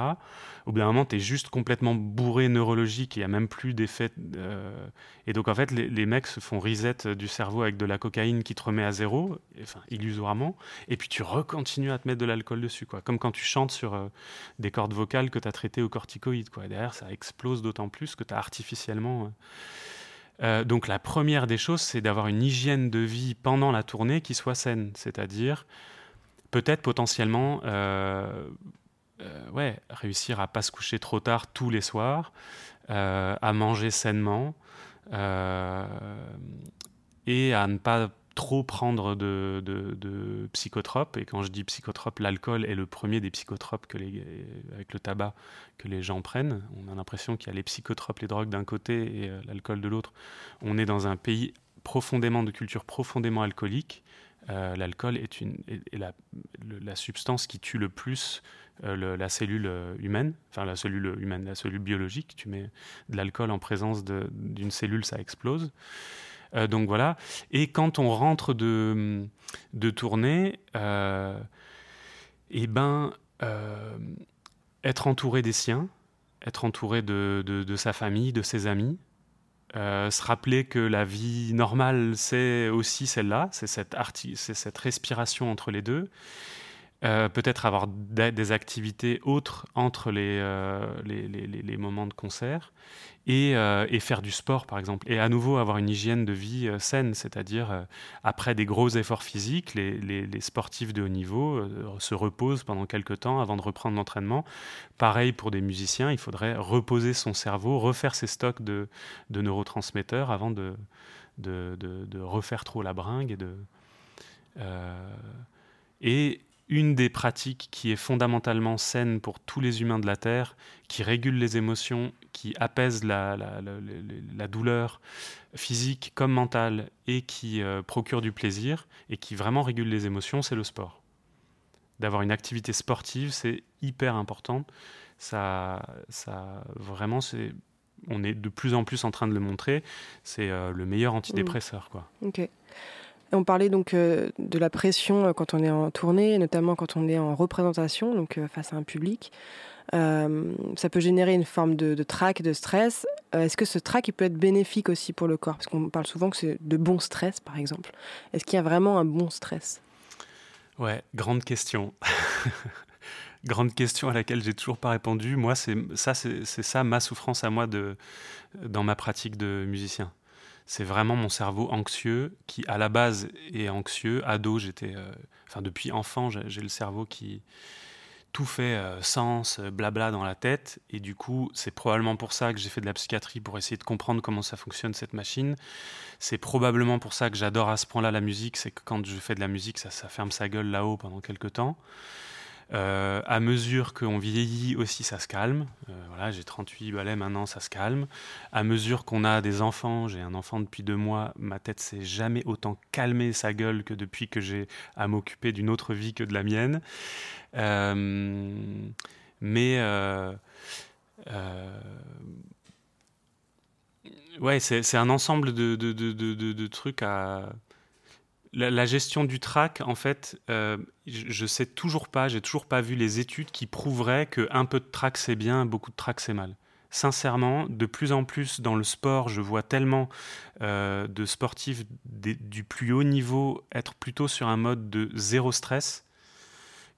Au bout d'un moment, tu es juste complètement bourré neurologique, il n'y a même plus d'effet. Euh, et donc en fait, les, mecs se font reset du cerveau avec de la cocaïne qui te remet à zéro, enfin illusoirement, et puis tu recontinues à te mettre de l'alcool dessus, quoi. Comme quand tu chantes sur euh, des cordes vocales que tu as traitées au corticoïde, quoi. Et derrière, ça explose d'autant plus que tu as artificiellement... Euh, euh, donc la première des choses, c'est d'avoir une hygiène de vie pendant la tournée qui soit saine, c'est-à-dire peut-être potentiellement euh, euh, réussir à pas se coucher trop tard tous les soirs, à manger sainement et à ne pas trop prendre de, psychotropes. Et quand je dis psychotropes, l'alcool est le premier des psychotropes que avec le tabac que les gens prennent. On a l'impression qu'il y a les psychotropes, les drogues d'un côté et euh, l'alcool de l'autre. On est dans un pays profondément de culture profondément alcoolique. Euh, l'alcool est, la, substance qui tue le plus euh, la cellule humaine, enfin la cellule humaine, la cellule biologique. Tu mets de l'alcool en présence d'une cellule, ça explose. Euh, donc voilà. Et quand on rentre de, de tournée, euh, eh ben, euh, être entouré des siens, être entouré de, de, sa famille, de ses amis, se rappeler que la vie normale, c'est aussi celle-là, c'est cette, cette respiration entre les deux, euh, peut-être avoir des activités autres entre les, euh, les, les, les, moments de concert et, euh, et, faire du sport par exemple. Et à nouveau avoir une hygiène de vie saine, c'est-à-dire après des gros efforts physiques, les, sportifs de haut niveau se reposent pendant quelques temps avant de reprendre l'entraînement. Pareil pour des musiciens, il faudrait reposer son cerveau, refaire ses stocks de, de neurotransmetteurs avant de, de, de, refaire trop la bringue de... et une des pratiques qui est fondamentalement saine pour tous les humains de la Terre, qui régule les émotions, qui apaise la, la, douleur physique comme mentale et qui euh, procure du plaisir et qui vraiment régule les émotions, c'est le sport. D'avoir une activité sportive, c'est hyper important. Ça, ça vraiment, c'est on est de plus en plus en train de le montrer, c'est euh, le meilleur antidépresseur. Quoi. Ok. On parlait donc euh, de la pression euh, quand on est en tournée, notamment quand on est en représentation, donc euh, face à un public. ça peut générer une forme de, de trac, de stress. Est-ce que ce trac peut être bénéfique aussi pour le corps? Parce qu'on parle souvent que c'est de bon stress, par exemple. Est-ce qu'il y a vraiment un bon stress? Ouais, grande question. grande question à laquelle j'ai toujours pas répondu. Moi, c'est ça, c'est ça ma souffrance à moi de dans ma pratique de musicien c'est vraiment mon cerveau anxieux qui, à la base, est anxieux. Ado, j'étais. Euh, enfin, depuis enfant, j'ai le cerveau qui. Tout fait euh, sens, euh, blabla dans la tête. Et du coup, c'est probablement pour ça que j'ai fait de la psychiatrie pour essayer de comprendre comment ça fonctionne cette machine. C'est probablement pour ça que j'adore à ce point-là la musique. C'est que quand je fais de la musique, ça, ça ferme sa gueule là-haut pendant quelques temps. Euh, à mesure qu'on vieillit aussi, ça se calme. Euh, voilà, j'ai 38 balais maintenant, ça se calme. À mesure qu'on a des enfants, j'ai un enfant depuis deux mois, ma tête s'est jamais autant calmée sa gueule que depuis que j'ai à m'occuper d'une autre vie que de la mienne. Euh, mais ouais, c'est un ensemble de, trucs à la, gestion du trac, en fait, euh, je, ne sais toujours pas, j'ai toujours pas vu les études qui prouveraient que un peu de trac c'est bien, beaucoup de trac c'est mal. Sincèrement, de plus en plus dans le sport, je vois tellement euh, de sportifs du plus haut niveau être plutôt sur un mode de zéro stress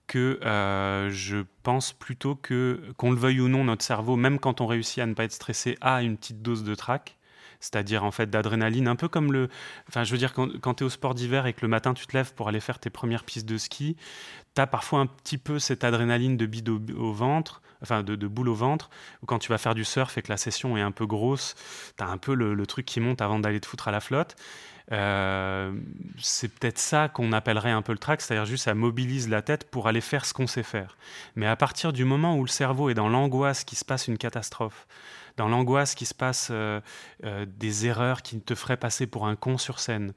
que euh, je pense plutôt que, qu'on le veuille ou non, notre cerveau, même quand on réussit à ne pas être stressé, a une petite dose de trac c'est-à-dire en fait d'adrénaline, un peu comme le. Enfin, je veux dire, quand, tu es au sport d'hiver et que le matin tu te lèves pour aller faire tes premières pistes de ski, tu as parfois un petit peu cette adrénaline de bide au, ventre, enfin de, boule au ventre, ou quand tu vas faire du surf et que la session est un peu grosse, tu as un peu le, truc qui monte avant d'aller te foutre à la flotte. Euh, c'est peut-être ça qu'on appellerait un peu le track, c'est-à-dire juste ça mobilise la tête pour aller faire ce qu'on sait faire. Mais à partir du moment où le cerveau est dans l'angoisse qu'il se passe une catastrophe, dans l'angoisse qui se passe des erreurs qui te feraient passer pour un con sur scène,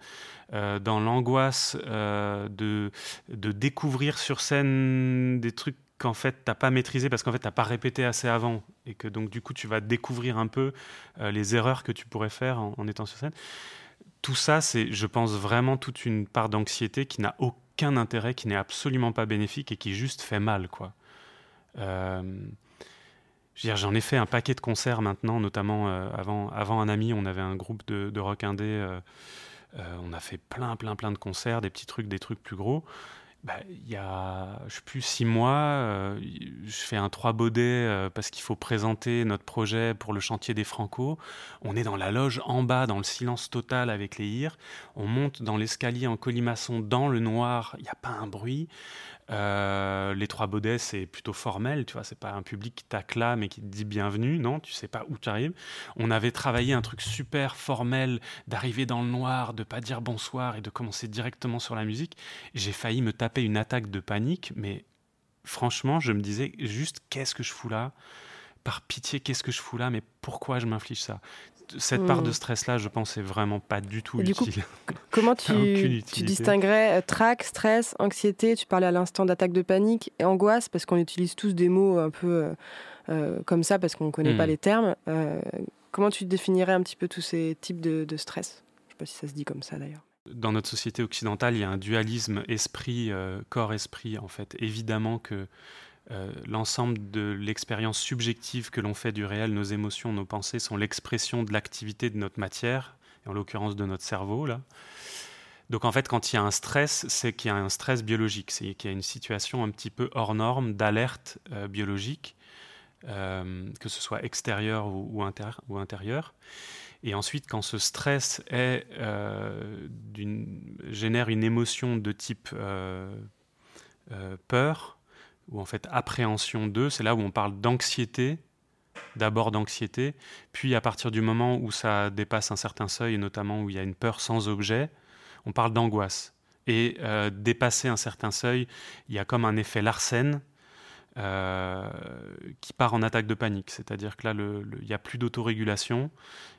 dans l'angoisse de, de découvrir sur scène des trucs qu'en fait t'as pas maîtrisé parce qu'en fait t'as pas répété assez avant et que donc du coup tu vas découvrir un peu les erreurs que tu pourrais faire en étant sur scène tout ça, c'est, je pense, vraiment toute une part d'anxiété qui n'a aucun intérêt, qui n'est absolument pas bénéfique et qui juste fait mal, quoi. Euh, j'en ai fait un paquet de concerts maintenant, notamment euh, avant, avant un ami, on avait un groupe de, rock indé. Euh, on a fait plein, plein, plein de concerts, des petits trucs, des trucs plus gros. Bah, il y a, je sais plus, six mois, euh, je fais un trois baudets euh, parce qu'il faut présenter notre projet pour le chantier des Franco. On est dans la loge en bas, dans le silence total avec les hires. On monte dans l'escalier en colimaçon dans le noir, il n'y a pas un bruit. Euh, les trois baudets, c'est plutôt formel, tu vois, c'est pas un public qui t'acclame et qui te dit bienvenue, non, tu sais pas où tu arrives. On avait travaillé un truc super formel d'arriver dans le noir, de pas dire bonsoir et de commencer directement sur la musique. J'ai failli me taper une attaque de panique, mais franchement, je me disais juste qu'est-ce que je fous là? Par pitié, qu'est-ce que je fous là? Mais pourquoi je m'inflige ça? Cette part de hmm. stress-là, je pense, est vraiment pas du tout utile. comment tu, tu distinguerais euh, trac, stress, anxiété? Tu parlais à l'instant d'attaque de panique et angoisse, parce qu'on utilise tous des mots un peu euh, euh, comme ça, parce qu'on ne connaît pas hmm. les termes. comment tu définirais un petit peu tous ces types de, stress? Je ne sais pas si ça se dit comme ça d'ailleurs. Dans notre société occidentale, il y a un dualisme esprit, corps-esprit, en fait. Évidemment que euh, l'ensemble de l'expérience subjective que l'on fait du réel, nos émotions, nos pensées, sont l'expression de l'activité de notre matière, et en l'occurrence de notre cerveau. Là. Donc en fait, quand il y a un stress, c'est qu'il y a un stress biologique, c'est qu'il y a une situation un petit peu hors norme d'alerte euh, biologique, euh, que ce soit extérieur ou, ou. Et ensuite, quand ce stress est, génère une émotion de type peur, ou en fait appréhension d'eux, c'est là où on parle d'anxiété, d'abord d'anxiété, puis à partir du moment où ça dépasse un certain seuil, et notamment où il y a une peur sans objet, on parle d'angoisse. Et euh, dépasser un certain seuil, il y a comme un effet Larsen euh, qui part en attaque de panique. C'est-à-dire que là, il n'y a plus d'autorégulation,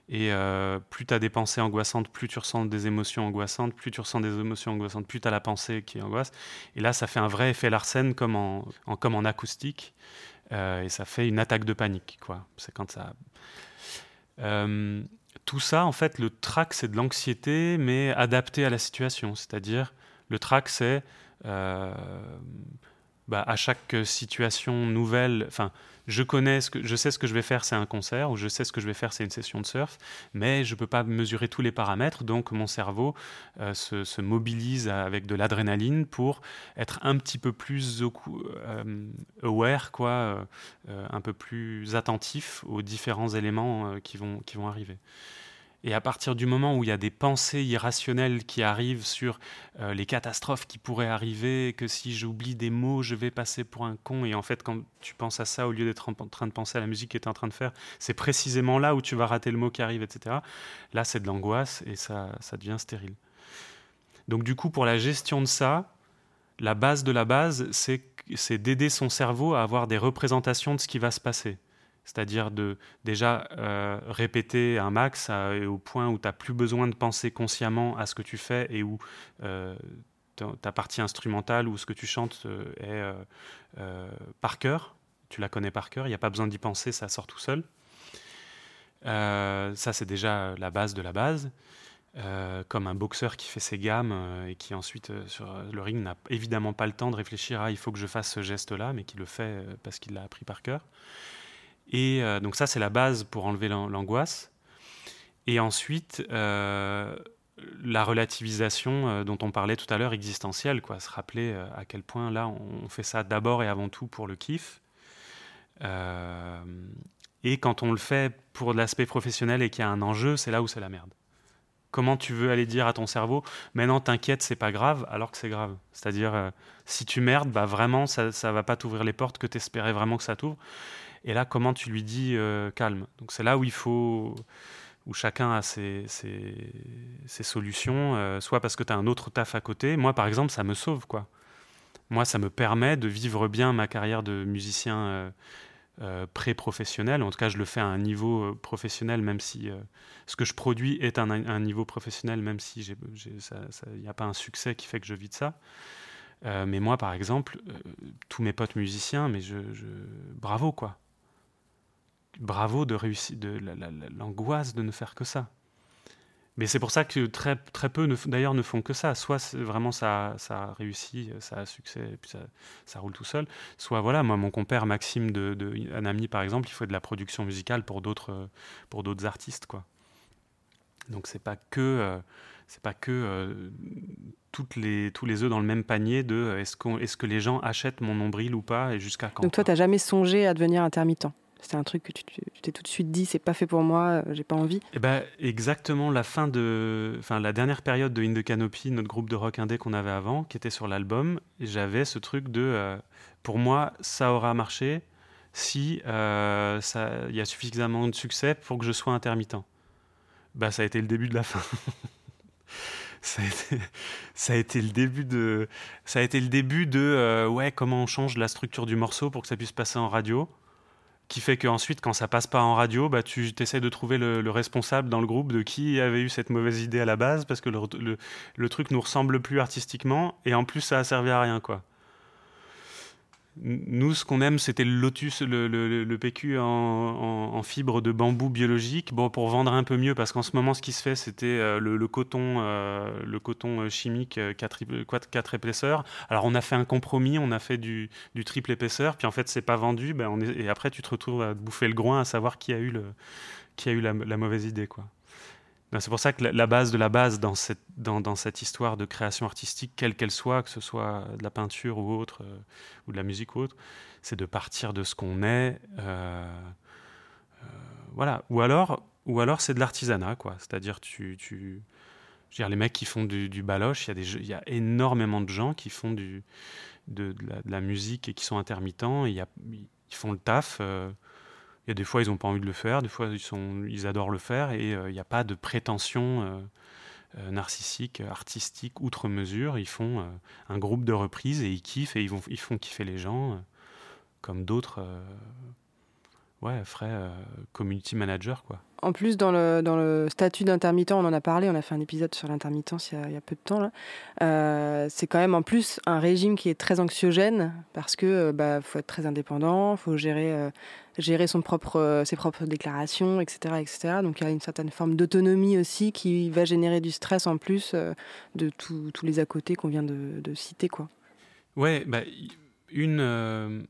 et euh, plus tu as des pensées angoissantes, plus tu ressens des émotions angoissantes, plus tu ressens des émotions angoissantes, plus tu as la pensée qui angoisse. Et là, ça fait un vrai effet Larsen comme en, acoustique. Euh, et ça fait une attaque de panique. C'est quand ça. Tout ça, en fait, le trac, c'est de l'anxiété, mais adapté à la situation. C'est-à-dire, le trac, c'est bah, à chaque situation nouvelle, enfin, je sais ce que je vais faire, c'est un concert, ou je sais ce que je vais faire, c'est une session de surf, mais je ne peux pas mesurer tous les paramètres, donc mon cerveau euh, se, mobilise avec de l'adrénaline pour être un petit peu plus euh, aware, quoi, euh, un peu plus attentif aux différents éléments qui, vont, qui vont arriver. Et à partir du moment où il y a des pensées irrationnelles qui arrivent sur euh, les catastrophes qui pourraient arriver, que si j'oublie des mots, je vais passer pour un con, et en fait, quand tu penses à ça, au lieu d'être en train de penser à la musique que tu es en train de faire, c'est précisément là où tu vas rater le mot qui arrive, etc. Là, c'est de l'angoisse et ça, ça devient stérile. Donc, du coup, pour la gestion de ça, la base de la base, c'est d'aider son cerveau à avoir des représentations de ce qui va se passer c'est-à-dire de déjà euh, répéter un max au point où tu n'as plus besoin de penser consciemment à ce que tu fais et où euh, ta partie instrumentale ou ce que tu chantes euh, est par cœur, tu la connais par cœur, il n'y a pas besoin d'y penser, ça sort tout seul. ça, c'est déjà la base de la base. comme un boxeur qui fait ses gammes et qui ensuite sur le ring n'a évidemment pas le temps de réfléchir à il faut que je fasse ce geste-là, mais qui le fait parce qu'il l'a appris par cœur. Et euh, donc ça, c'est la base pour enlever l'angoisse. Et ensuite, euh, la relativisation euh, dont on parlait tout à l'heure, existentielle, quoi, se rappeler à quel point là, on fait ça d'abord et avant tout pour le kiff. et quand on le fait pour l'aspect professionnel et qu'il y a un enjeu, c'est là où c'est la merde. Comment tu veux aller dire à ton cerveau, maintenant t'inquiète, c'est pas grave, alors que c'est grave. C'est-à-dire, si tu merdes, bah vraiment, ça, ça va pas t'ouvrir les portes que tu espérais vraiment que ça t'ouvre. Et là, comment tu lui dis euh, calme? Donc c'est là où il faut, où chacun a ses, solutions, euh, soit parce que tu as un autre taf à côté. Moi, par exemple, ça me sauve, quoi. Moi, ça me permet de vivre bien ma carrière de musicien pré-professionnel. En tout cas, je le fais à un niveau professionnel, même si ce que je produis est un, un niveau professionnel, même si il n'y a pas un succès qui fait que je vis de ça. mais moi, par exemple, tous mes potes musiciens, mais bravo quoi. Bravo de réussir, de l'angoisse de ne faire que ça. Mais c'est pour ça que très, très peu, d'ailleurs, ne font que ça. Soit vraiment ça, ça réussit, ça a succès, et puis ça, ça, roule tout seul. Soit, voilà, moi, mon compère Maxime de, de Anami, par exemple, il fait de la production musicale pour d'autres, pour d'autres artistes, quoi. Donc c'est pas que, euh, c'est pas que euh, toutes les, tous les œufs dans le même panier de euh, est-ce, est-ce que les gens achètent mon nombril ou pas et jusqu'à quand. Donc toi, tu n'as jamais songé à devenir intermittent? C'était un truc que tu, t'es tout de suite dit, c'est pas fait pour moi, euh, j'ai pas envie. Eh ben, exactement la fin de, enfin la dernière période de In the Canopy, notre groupe de rock indé qu'on avait avant, qui était sur l'album, j'avais ce truc de, euh, pour moi, ça aura marché si euh, il y a suffisamment de succès pour que je sois intermittent. Bah, ça a été le début de la fin. ça, a été, ça a été, le début de, ça a été le début de, ouais, comment on change la structure du morceau pour que ça puisse passer en radio qui fait qu'ensuite, quand ça passe pas en radio, bah, tu essaies de trouver le, responsable dans le groupe de qui avait eu cette mauvaise idée à la base, parce que le, le, le truc nous ressemble plus artistiquement, et en plus, ça a servi à rien, quoi. Nous, ce qu'on aime, c'était le Lotus, le, PQ en, fibre de bambou biologique. Bon, pour vendre un peu mieux, parce qu'en ce moment, ce qui se fait, c'était euh, le, coton, le coton euh, chimique 4, euh, 4, épaisseurs. Alors, on a fait un compromis, on a fait du, triple épaisseur, puis en fait, c'est pas vendu. Ben, et après, tu te retrouves à bouffer le groin, à savoir qui a eu, le, qui a eu la, la mauvaise idée, quoi. Ben, c'est pour ça que la, base de la base dans cette, dans, dans cette histoire de création artistique, quelle qu'elle soit, que ce soit de la peinture ou autre, euh, ou de la musique ou autre, c'est de partir de ce qu'on est. Euh, euh, voilà. Ou alors, ou alors c'est de l'artisanat, quoi. C'est-à-dire, tu, tu, je veux dire, les mecs qui font du, baloche, il y, a y a énormément de gens qui font du, de, de, la, musique et qui sont intermittents. Ils font le taf. A des fois, ils n'ont pas envie de le faire, des fois, ils, adorent le faire, et euh, il n'y a pas de prétention euh, euh, narcissique, artistique, outre mesure. Ils font un groupe de reprises et ils kiffent, et ils, font kiffer les gens, comme d'autres ouais, feraient community manager, quoi. En plus, dans le, statut d'intermittent, on en a parlé, on a fait un épisode sur l'intermittence il, y a peu de temps. Euh, c'est quand même en plus un régime qui est très anxiogène parce que euh, bah, faut être très indépendant, il faut gérer, euh, gérer son propre, ses propres déclarations, etc., etc. Donc il y a une certaine forme d'autonomie aussi qui va générer du stress en plus de tous les à côté qu'on vient de, citer. Quoi. Ouais, bah, une,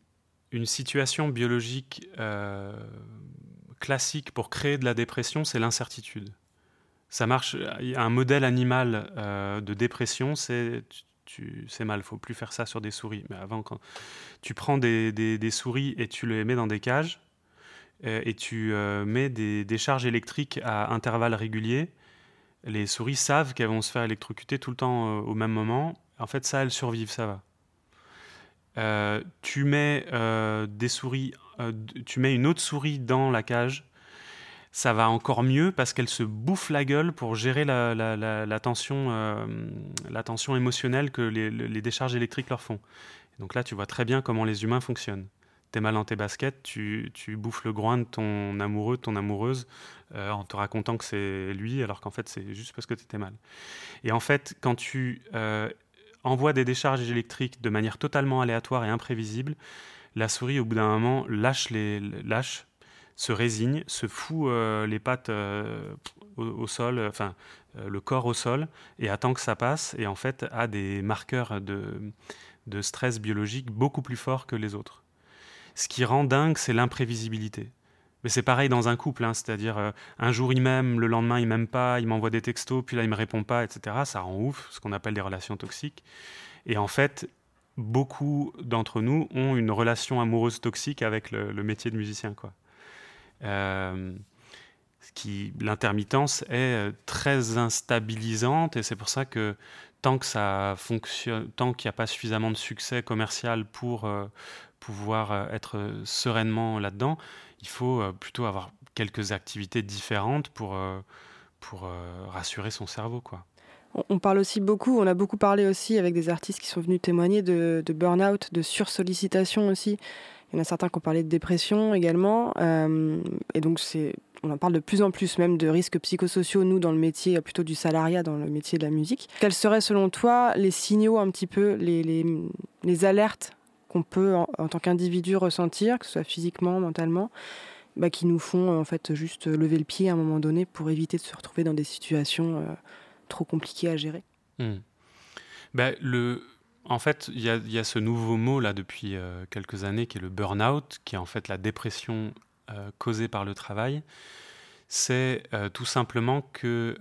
une situation biologique classique pour créer de la dépression, c'est l'incertitude. Ça marche. Un modèle animal euh, de dépression, c'est c'est mal, faut plus faire ça sur des souris. Mais avant, quand tu prends des, souris et tu les mets dans des cages euh, et tu euh, mets des, charges électriques à intervalles réguliers, les souris savent qu'elles vont se faire électrocuter tout le temps au même moment. En fait, ça, elles survivent, ça va. tu mets des souris euh, tu mets une autre souris dans la cage, ça va encore mieux parce qu'elle se bouffe la gueule pour gérer la, euh, tension émotionnelle que les, décharges électriques leur font. Donc là, tu vois très bien comment les humains fonctionnent. T'es mal dans tes baskets, tu, bouffes le groin de ton amoureux, de ton amoureuse, euh, en te racontant que c'est lui, alors qu'en fait, c'est juste parce que tu étais mal. Et en fait, quand tu envoies des décharges électriques de manière totalement aléatoire et imprévisible, la souris, au bout d'un moment, lâche, les, lâche se résigne, se fout euh, les pattes euh, au, sol, enfin euh, le corps au sol, et attend que ça passe, et en fait a des marqueurs de, de stress biologique beaucoup plus forts que les autres. Ce qui rend dingue, c'est l'imprévisibilité. Mais c'est pareil dans un couple, hein, c'est-à-dire un jour il m'aime, le lendemain il m'aime pas, il m'envoie des textos, puis là il me répond pas, etc. Ça rend ouf, ce qu'on appelle des relations toxiques. Et en fait, beaucoup d'entre nous ont une relation amoureuse toxique avec le, métier de musicien. Quoi. Euh, l'intermittence est euh, très instabilisante et c'est pour ça que tant que ça fonctionne, tant qu'il n'y a pas suffisamment de succès commercial pour euh, pouvoir être sereinement là-dedans, il faut plutôt avoir quelques activités différentes pour, pour rassurer son cerveau. Quoi. On parle aussi beaucoup, on a beaucoup parlé aussi avec des artistes qui sont venus témoigner de, burn-out, de sursollicitation aussi, Il y en a certains qui ont parlé de dépression également. et donc, c'est, on en parle de plus en plus même de risques psychosociaux, nous, dans le métier plutôt du salariat, dans le métier de la musique. Quels seraient, selon toi, les signaux un petit peu, les, les, les alertes qu'on peut, en, tant qu'individu, ressentir, que ce soit physiquement, mentalement, bah, qui nous font en fait juste lever le pied à un moment donné pour éviter de se retrouver dans des situations trop compliquées à gérer? Hmm. bah, le, en fait, il y, a ce nouveau mot là depuis euh, quelques années qui est le burn-out, qui est en fait la dépression euh, causée par le travail. C'est euh, tout simplement que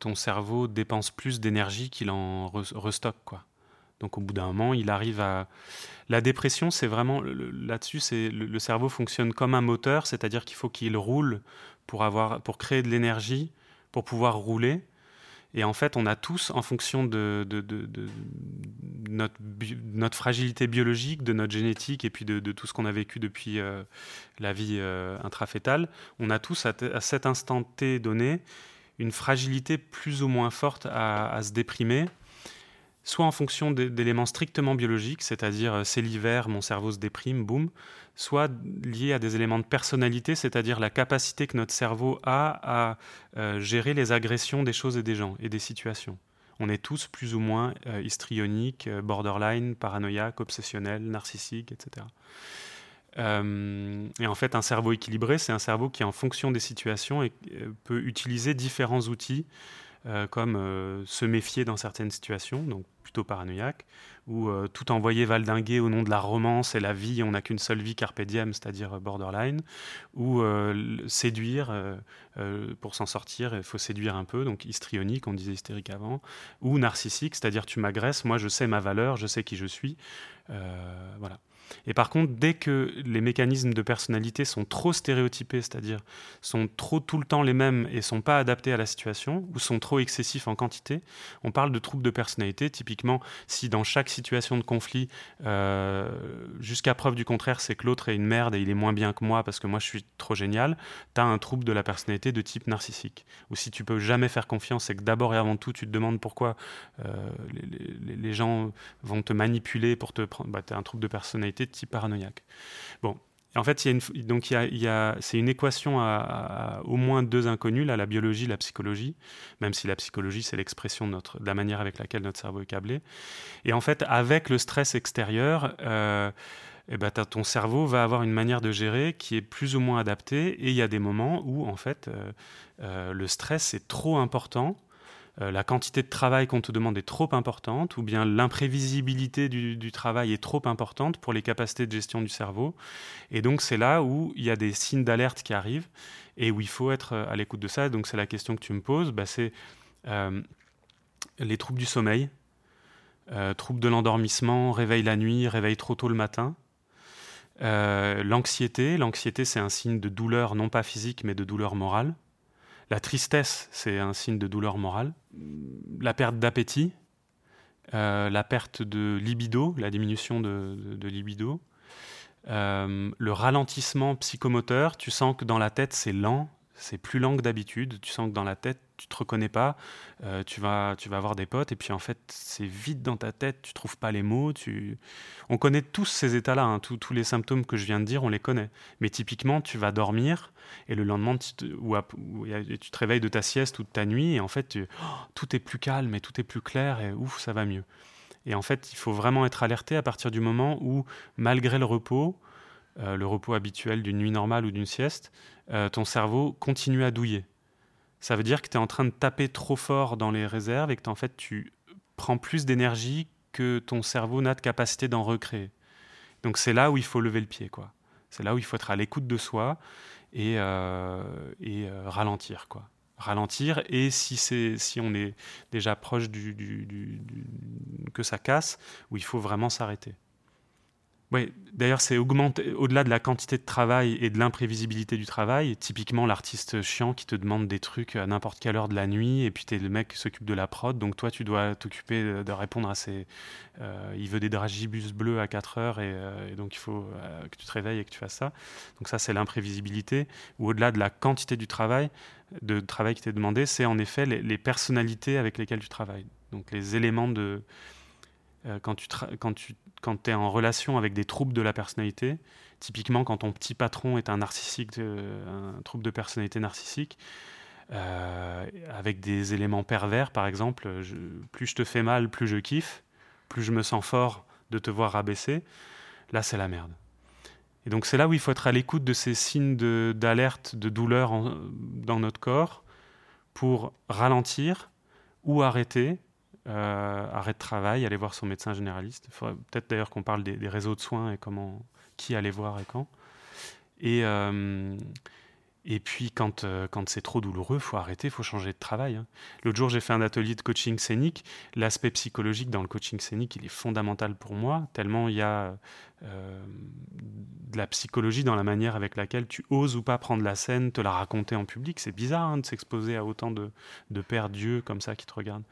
ton cerveau dépense plus d'énergie qu'il en restocke. Quoi. Donc au bout d'un moment, il arrive à... La dépression, c'est vraiment... Là-dessus, c'est le, le, cerveau fonctionne comme un moteur, c'est-à-dire qu'il faut qu'il roule pour, avoir, pour créer de l'énergie, pour pouvoir rouler. Et en fait, on a tous, en fonction de, notre, notre, fragilité biologique, de notre génétique et puis de, tout ce qu'on a vécu depuis euh, la vie euh, intrafétale, on a tous, à, cet instant T donné, une fragilité plus ou moins forte à se déprimer soit en fonction d'éléments strictement biologiques, c'est-à-dire euh, c'est l'hiver, mon cerveau se déprime, boum, soit lié à des éléments de personnalité, c'est-à-dire la capacité que notre cerveau a à euh, gérer les agressions des choses et des gens et des situations. On est tous plus ou moins euh, histrioniques, borderline, paranoïaques, obsessionnels, narcissiques, etc. et en fait, un cerveau équilibré, c'est un cerveau qui, en fonction des situations, peut utiliser différents outils, comme se méfier dans certaines situations, donc plutôt paranoïaque, où euh, tout envoyer valdinguer au nom de la romance et la vie, on n'a qu'une seule vie carpe diem, c'est-à-dire euh, borderline, ou euh, séduire, pour s'en sortir, il faut séduire un peu, donc histrionique, on disait hystérique avant, ou narcissique, c'est-à-dire tu m'agresses, moi je sais ma valeur, je sais qui je suis, voilà. Et par contre, dès que les mécanismes de personnalité sont trop stéréotypés, c'est-à-dire sont trop tout le temps les mêmes et sont pas adaptés à la situation, ou sont trop excessifs en quantité, on parle de troubles de personnalité. Typiquement, si dans chaque situation de conflit, euh, jusqu'à preuve du contraire, c'est que l'autre est une merde et il est moins bien que moi parce que moi je suis trop génial, tu as un trouble de la personnalité de type narcissique. Ou si tu peux jamais faire confiance c'est que d'abord et avant tout, tu te demandes pourquoi euh, les, gens vont te manipuler pour te prendre, bah, tu un trouble de personnalité de type paranoïaque. Bon, en fait, donc c'est une équation à, au moins deux inconnus, là, la biologie, la psychologie, même si la psychologie, c'est l'expression de, de la manière avec laquelle notre cerveau est câblé. Et en fait, avec le stress extérieur, euh, eh ben, ton cerveau va avoir une manière de gérer qui est plus ou moins adaptée. Et il y a des moments où, en fait, euh, euh, le stress est trop important euh, la quantité de travail qu'on te demande est trop importante, ou bien l'imprévisibilité du, travail est trop importante pour les capacités de gestion du cerveau. Et donc c'est là où il y a des signes d'alerte qui arrivent et où il faut être euh, à l'écoute de ça. Donc c'est la question que tu me poses, bah, c'est euh, les troubles du sommeil, troubles de l'endormissement, réveil la nuit, réveil trop tôt le matin. l'anxiété, l'anxiété c'est un signe de douleur non pas physique mais de douleur morale. La tristesse, c'est un signe de douleur morale. La perte d'appétit, euh, la perte de libido, la diminution de, libido, euh, le ralentissement psychomoteur, tu sens que dans la tête c'est lent, c'est plus lent que d'habitude. Tu sens que dans la tête, tu te reconnais pas. Euh, tu vas, tu vas avoir des potes et puis en fait, c'est vide dans ta tête. Tu trouves pas les mots. Tu... On connaît tous ces états-là. Hein. Tous, tous les symptômes que je viens de dire, on les connaît. Mais typiquement, tu vas dormir et le lendemain, tu te, ou, tu te réveilles de ta sieste ou de ta nuit et en fait, oh, tout est plus calme et tout est plus clair et ouf, ça va mieux. Et en fait, il faut vraiment être alerté à partir du moment où, malgré le repos, euh, le repos habituel d'une nuit normale ou d'une sieste, euh, ton cerveau continue à douiller. Ça veut dire que tu es en train de taper trop fort dans les réserves et que en fait tu prends plus d'énergie que ton cerveau n'a de capacité d'en recréer. Donc c'est là où il faut lever le pied, quoi. C'est là où il faut être à l'écoute de soi et, euh, ralentir, quoi. Ralentir et si c'est si on est déjà proche du, que ça casse, où il faut vraiment s'arrêter. Oui, d'ailleurs, c'est augmenter au-delà de la quantité de travail et de l'imprévisibilité du travail. Typiquement, l'artiste chiant qui te demande des trucs à n'importe quelle heure de la nuit, et puis es le mec qui s'occupe de la prod, donc toi, tu dois t'occuper de, répondre à ses. Euh, il veut des dragibus bleus à 4 heures, euh, et, donc il faut euh, que tu te réveilles et que tu fasses ça. Donc, ça, c'est l'imprévisibilité. Ou au-delà de la quantité du travail, de travail qui t'est demandé, c'est en effet les, personnalités avec lesquelles tu travailles. Donc, les éléments de. Quand tu, quand tu quand es en relation avec des troubles de la personnalité, typiquement quand ton petit patron est un narcissique, un trouble de personnalité narcissique, avec des éléments pervers, par exemple, plus je te fais mal, plus je kiffe, plus je me sens fort de te voir rabaisser, là c'est la merde. Et donc c'est là où il faut être à l'écoute de ces signes d'alerte, de, douleur dans notre corps pour ralentir ou arrêter, euh, arrêt de travail, aller voir son médecin généraliste. Il faudrait peut-être d'ailleurs qu'on parle des, réseaux de soins et comment, qui aller voir et quand. Et, euh, et puis, quand, euh, quand c'est trop douloureux, il faut arrêter, il faut changer de travail. Hein. L'autre jour, j'ai fait un atelier de coaching scénique. L'aspect psychologique dans le coaching scénique, il est fondamental pour moi, tellement il y a euh, de la psychologie dans la manière avec laquelle tu oses ou pas prendre la scène, te la raconter en public. C'est bizarre hein, de s'exposer à autant de, de pères comme ça qui te regardent.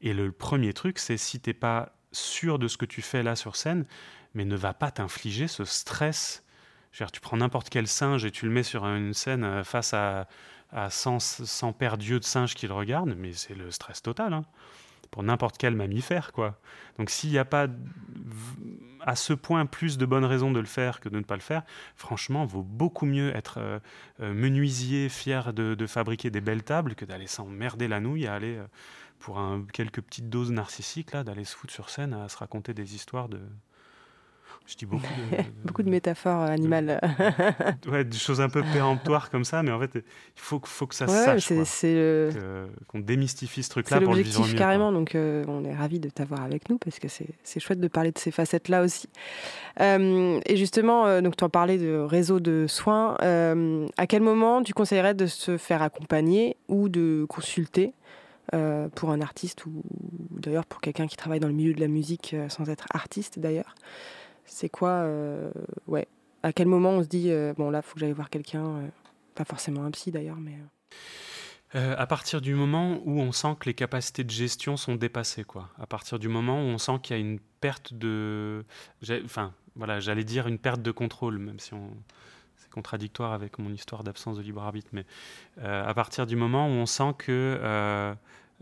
Et le premier truc, c'est si tu n'es pas sûr de ce que tu fais là sur scène, mais ne va pas t'infliger ce stress tu prends n'importe quel singe et tu le mets sur une scène euh, face à, à 100, 100 paires d'yeux de singes qui le regardent, mais c'est le stress total. Hein, pour n'importe quel mammifère, quoi. Donc s'il n'y a pas à ce point plus de bonnes raisons de le faire que de ne pas le faire, franchement, vaut beaucoup mieux être euh, euh, menuisier, fier de, fabriquer des belles tables, que d'aller s'emmerder la nouille à aller, pour un, quelques petites doses narcissiques, là, d'aller se foutre sur scène à se raconter des histoires de, je dis beaucoup de, beaucoup de métaphores animales. ouais, des choses un peu péremptoires comme ça, mais en fait, il faut, faut que ça se sache. C'est qu'on démystifie ce truc-là pour le vivre mieux. carrément, donc euh, on est ravis de t'avoir avec nous parce que c'est chouette de parler de ces facettes-là aussi. Euh, et justement, euh, donc tu en parlais de réseau de soins. à quel moment tu conseillerais de se faire accompagner ou de consulter pour un artiste ou d'ailleurs pour quelqu'un qui travaille dans le milieu de la musique sans être artiste d'ailleurs c'est quoi, euh, ouais, à quel moment on se dit, euh, bon là, il faut que j'aille voir quelqu'un, euh, pas forcément un psy d'ailleurs, mais... à partir du moment où on sent que les capacités de gestion sont dépassées, quoi. À partir du moment où on sent qu'il y a une perte de, enfin, voilà, j'allais dire une perte de contrôle, même si c'est contradictoire avec mon histoire d'absence de libre arbitre, mais à partir du moment où on sent que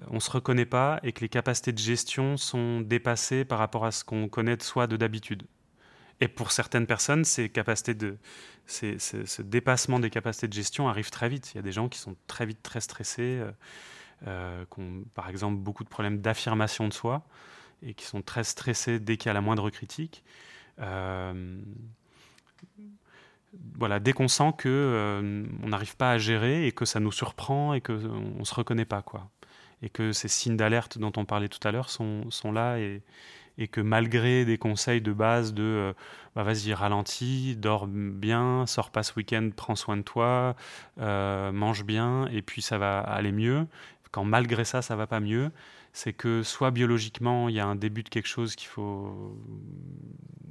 on se reconnaît pas et que les capacités de gestion sont dépassées par rapport à ce qu'on connaît de soi de d'habitude. Et pour certaines personnes, ces capacités de, ce dépassement des capacités de gestion arrive très vite. Il y a des gens qui sont très vite très stressés, euh, euh, qui ont par exemple beaucoup de problèmes d'affirmation de soi et qui sont très stressés dès qu'il y a la moindre critique. Euh, voilà, dès qu'on sent que on n'arrive pas à gérer et que ça nous surprend et qu'on ne se reconnaît pas, quoi. Et que ces signes d'alerte dont on parlait tout à l'heure sont, là et, que malgré des conseils de base de euh, bah, vas-y ralentis, dors bien, sors pas ce week-end, prends soin de toi, euh, mange bien et puis ça va aller mieux. Quand malgré ça ça va pas mieux, c'est que soit biologiquement il y a un début de quelque chose qu'il faut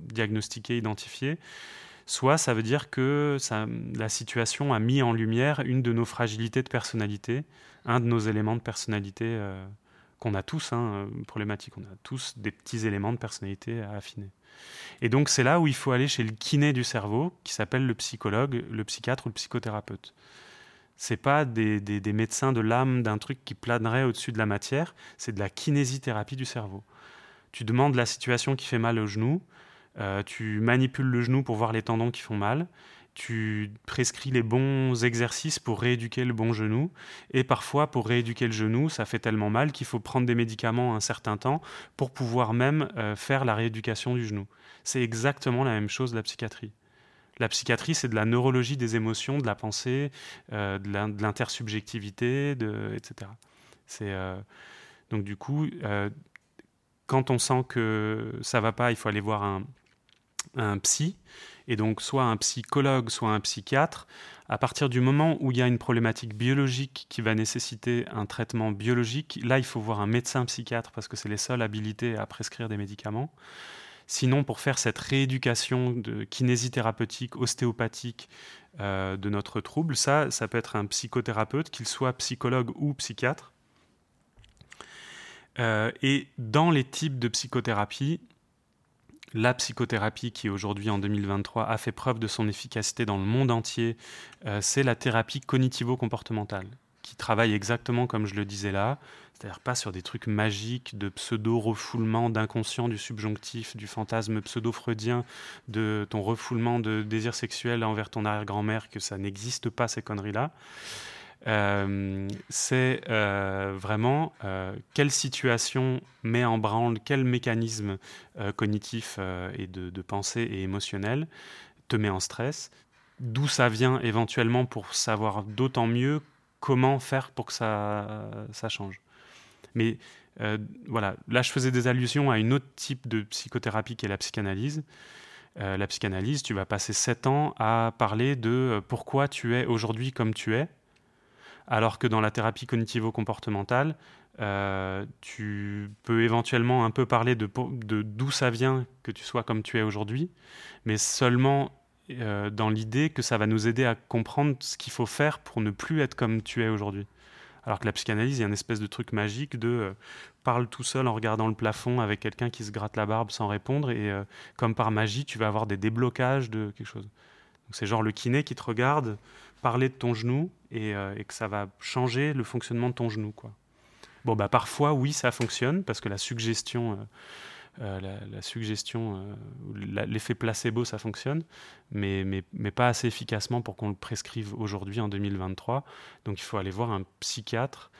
diagnostiquer, identifier, soit ça veut dire que la situation a mis en lumière une de nos fragilités de personnalité, un de nos éléments de personnalité. Euh, qu'on a tous, hein, problématique, on a tous des petits éléments de personnalité à affiner. Et donc c'est là où il faut aller chez le kiné du cerveau, qui s'appelle le psychologue, le psychiatre ou le psychothérapeute. C'est pas des, des, médecins de l'âme d'un truc qui planerait au-dessus de la matière, c'est de la kinésithérapie du cerveau. Tu demandes la situation qui fait mal au genou, euh, tu manipules le genou pour voir les tendons qui font mal, tu prescris les bons exercices pour rééduquer le bon genou. Et parfois, pour rééduquer le genou, ça fait tellement mal qu'il faut prendre des médicaments un certain temps pour pouvoir même euh, faire la rééducation du genou. C'est exactement la même chose de la psychiatrie. La psychiatrie, c'est de la neurologie des émotions, de la pensée, euh, de l'intersubjectivité, etc. C'est donc du coup, quand on sent que ça va pas, il faut aller voir un, un psy et donc soit un psychologue, soit un psychiatre, à partir du moment où il y a une problématique biologique qui va nécessiter un traitement biologique, là il faut voir un médecin psychiatre parce que c'est les seuls habilités à prescrire des médicaments. Sinon, pour faire cette rééducation kinésithérapeutique, ostéopathique euh, de notre trouble, ça, ça peut être un psychothérapeute, qu'il soit psychologue ou psychiatre. Euh, et dans les types de psychothérapie, la psychothérapie qui aujourd'hui en 2023 a fait preuve de son efficacité dans le monde entier, euh, c'est la thérapie cognitivo-comportementale, qui travaille exactement comme je le disais là, c'est-à-dire pas sur des trucs magiques de pseudo-refoulement d'inconscient du subjonctif, du fantasme pseudo-freudien, de ton refoulement de désir sexuel envers ton arrière-grand-mère, que ça n'existe pas ces conneries-là. Euh, c'est euh, vraiment euh, quelle situation met en branle, quel mécanisme cognitif et de, pensée et émotionnel te met en stress, d'où ça vient éventuellement pour savoir d'autant mieux comment faire pour que ça, ça change? Mais voilà, là je faisais des allusions à une autre type de psychothérapie qui est la psychanalyse. La psychanalyse, tu vas passer sept ans à parler de pourquoi tu es aujourd'hui comme tu es, alors que dans la thérapie cognitivo-comportementale, tu peux éventuellement un peu parler de, d'où ça vient que tu sois comme tu es aujourd'hui, mais seulement dans l'idée que ça va nous aider à comprendre ce qu'il faut faire pour ne plus être comme tu es aujourd'hui. Alors que la psychanalyse, il y a une espèce de truc magique de euh, parle tout seul en regardant le plafond avec quelqu'un qui se gratte la barbe sans répondre et euh, comme par magie, tu vas avoir des déblocages de quelque chose. c'est genre le kiné qui te regarde parler de ton genou euh, et, que ça va changer le fonctionnement de ton genou. Quoi. Bah parfois, oui, ça fonctionne parce que la suggestion euh, la, suggestion, euh, l'effet placebo, ça fonctionne, mais, pas assez efficacement pour qu'on le prescrive aujourd'hui en 2023. Donc il faut aller voir un psychiatre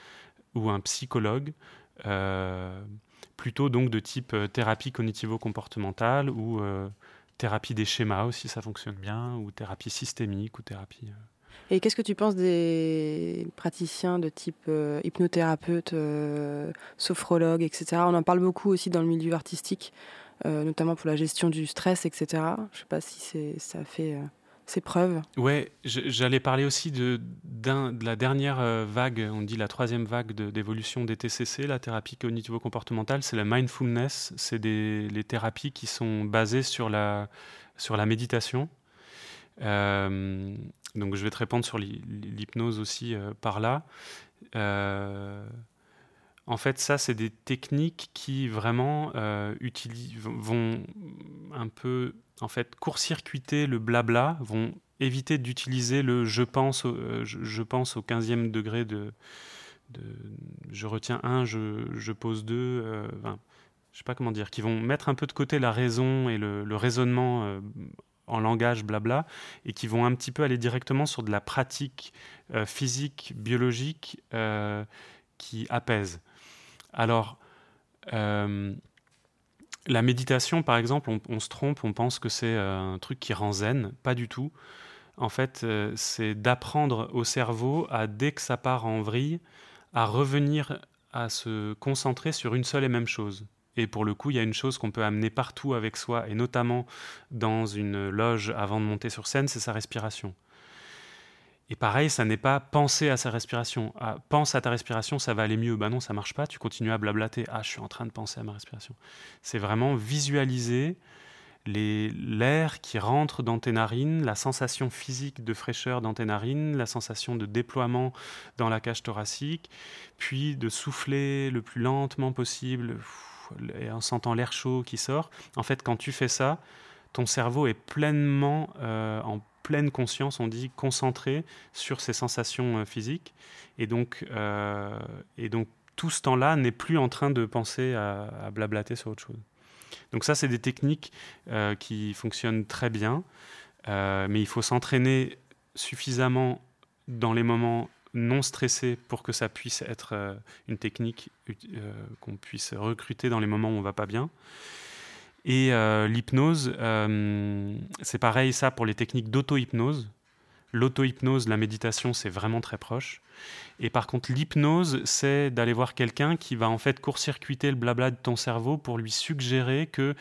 ou un psychologue, euh, plutôt donc de type thérapie cognitivo-comportementale ou thérapie des schémas aussi, ça fonctionne bien, ou thérapie systémique ou thérapie. Et qu'est-ce que tu penses des praticiens de type euh, hypnothérapeute, euh, sophrologue, etc. On en parle beaucoup aussi dans le milieu artistique, euh, notamment pour la gestion du stress, etc. Je ne sais pas si ça fait ses preuves. Ouais, j'allais parler aussi de, de la dernière vague, on dit la troisième vague d'évolution des TCC, la thérapie cognitivo-comportementale, c'est la mindfulness, c'est les thérapies qui sont basées sur la, sur la méditation. Donc je vais te répondre sur l'hypnose aussi euh, par là. Euh, en fait, ça, c'est des techniques qui vraiment vont un peu en fait court-circuiter le blabla, vont éviter d'utiliser le je pense, au, je, pense au 15e degré de, je retiens un, je, pose deux. Enfin, je sais pas comment dire, qui vont mettre un peu de côté la raison et le raisonnement en langage blabla et qui vont un petit peu aller directement sur de la pratique euh, physique, biologique euh, qui apaise. Alors, euh, la méditation, par exemple, on, se trompe, on pense que c'est un truc qui rend zen. Pas du tout. En fait, c'est d'apprendre au cerveau à, dès que ça part en vrille, à revenir à se concentrer sur une seule et même chose. Et pour le coup, il y a une chose qu'on peut amener partout avec soi, et notamment dans une loge avant de monter sur scène, c'est sa respiration. Et pareil, ça n'est pas penser à sa respiration. Ah, pense à ta respiration, ça va aller mieux. Ben non, ça marche pas. Tu continues à blablater. Ah, je suis en train de penser à ma respiration. C'est vraiment visualiser l'air qui rentre dans tes narines, la sensation physique de fraîcheur dans tes narines, la sensation de déploiement dans la cage thoracique, puis de souffler le plus lentement possible et en sentant l'air chaud qui sort, en fait, quand tu fais ça, ton cerveau est pleinement euh, en pleine conscience, on dit concentré sur ses sensations euh, physiques, et donc, euh, et donc tout ce temps-là n'est plus en train de penser à, blablater sur autre chose. Donc ça, c'est des techniques qui fonctionnent très bien, mais il faut s'entraîner suffisamment dans les moments non stressé pour que ça puisse être euh, une technique euh, qu'on puisse recruter dans les moments où on va pas bien. Et euh, l'hypnose, c'est pareil ça pour les techniques d'auto-hypnose. L'auto-hypnose, la méditation, c'est vraiment très proche. Et par contre, l'hypnose, c'est d'aller voir quelqu'un qui va en fait court-circuiter le blabla de ton cerveau pour lui suggérer que,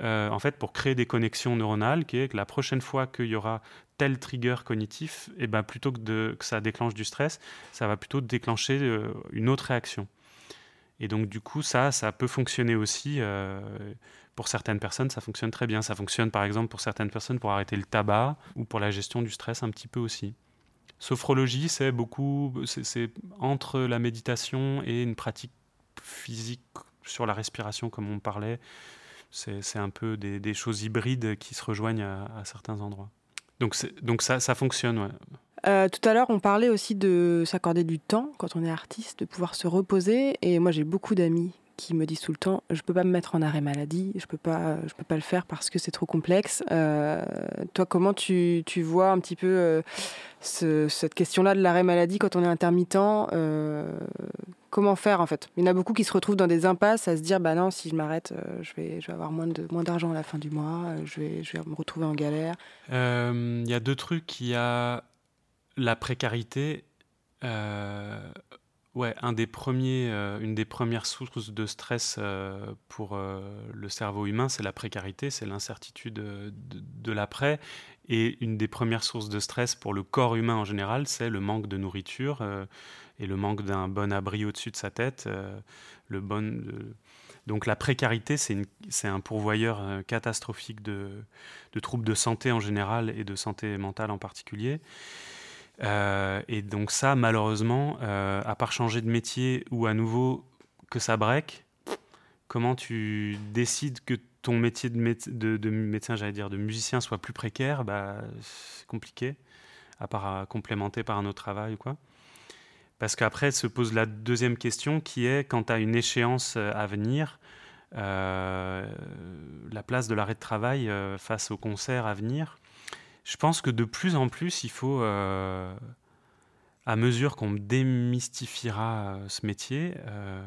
en fait, pour créer des connexions neuronales, qui est que la prochaine fois qu'il y aura tel trigger cognitif, et eh ben plutôt que, de, que ça déclenche du stress, ça va plutôt déclencher euh, une autre réaction. Et donc du coup, ça, ça peut fonctionner aussi. Euh, pour certaines personnes, ça fonctionne très bien. Ça fonctionne par exemple pour certaines personnes pour arrêter le tabac ou pour la gestion du stress un petit peu aussi. Sophrologie, c'est beaucoup, c'est entre la méditation et une pratique physique sur la respiration, comme on parlait. C'est un peu des, choses hybrides qui se rejoignent à certains endroits. Donc, donc ça, fonctionne, ouais. tout à l'heure, on parlait aussi de s'accorder du temps quand on est artiste, de pouvoir se reposer. Et moi, j'ai beaucoup d'amis qui me disent tout le temps je peux pas me mettre en arrêt maladie, je peux pas, je peux pas le faire parce que c'est trop complexe. Euh, toi, comment tu, tu, vois un petit peu euh, ce, cette question-là de l'arrêt maladie quand on est intermittent euh, Comment faire en fait? Il y en a beaucoup qui se retrouvent dans des impasses à se dire bah non, si je m'arrête, je vais, je vais avoir moins de moins d'argent à la fin du mois, je vais, je vais me retrouver en galère. Il y a deux trucs. Il y a la précarité. Ouais, euh, une des premières sources de stress euh, pour euh, le cerveau humain, c'est la précarité, c'est l'incertitude de, l'après. Et une des premières sources de stress pour le corps humain en général, c'est le manque de nourriture et le manque d'un bon abri au-dessus de sa tête. Donc la précarité, c'est un pourvoyeur catastrophique de troubles de santé en général et de santé mentale en particulier. Euh, et donc ça, malheureusement, euh, à part changer de métier ou à nouveau que ça break, comment tu décides que ton métier de, de, médecin, j'allais dire, de musicien soit plus précaire, bah, c'est compliqué, à part complémenter par un autre travail ou quoi. Parce qu'après se pose la deuxième question qui est, quand tu as une échéance euh, à venir, la place de l'arrêt de travail face au concert à venir, je pense que de plus en plus, il faut, euh, à mesure qu'on démystifiera euh, ce métier, euh,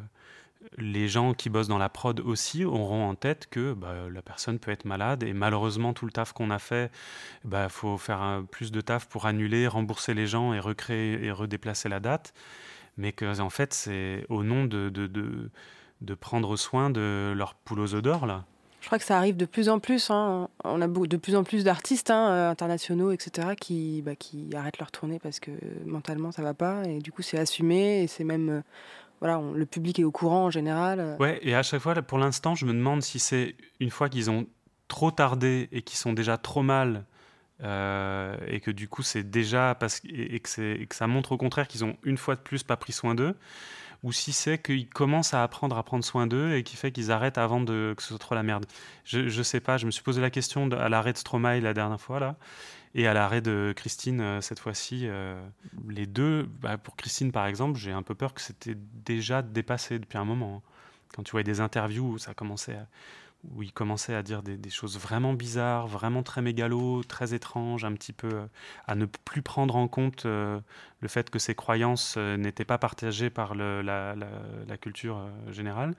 les gens qui bossent dans la prod aussi auront en tête que bah, la personne peut être malade et malheureusement tout le taf qu'on a fait, il bah, faut faire plus de taf pour annuler, rembourser les gens et recréer et redéplacer la date. Mais que en fait c'est au nom de, prendre soin de leur poule aux odeurs là. Je crois que ça arrive de plus en plus. Hein. On a de plus en plus d'artistes hein, euh, internationaux, etc., qui, bah, qui arrêtent leur tournée parce que mentalement ça va pas. Et du coup, c'est assumé et c'est même. Euh, voilà, le public est au courant en général. Euh. Ouais, et à chaque fois, pour l'instant, je me demande si c'est une fois qu'ils ont trop tardé et qu'ils sont déjà trop mal et que du coup c'est déjà parce et que ça montre au contraire qu'ils ont une fois de plus pas pris soin d'eux ou si c'est qu'ils commencent à apprendre à prendre soin d'eux et qui fait qu'ils arrêtent avant de, que ce soit trop la merde. Je, ne sais pas, je me suis posé la question à l'arrêt de Stromae la dernière fois, là, et à l'arrêt de Christine euh, cette fois-ci. Euh, les deux, bah, pour Christine par exemple, j'ai un peu peur que c'était déjà dépassé depuis un moment. Hein. Quand tu vois des interviews ça commençait à où il commençait à dire des, choses vraiment bizarres, vraiment très mégalo, très étranges, un petit peu euh, à ne plus prendre en compte euh, le fait que ses croyances euh, n'étaient pas partagées par la, culture générale.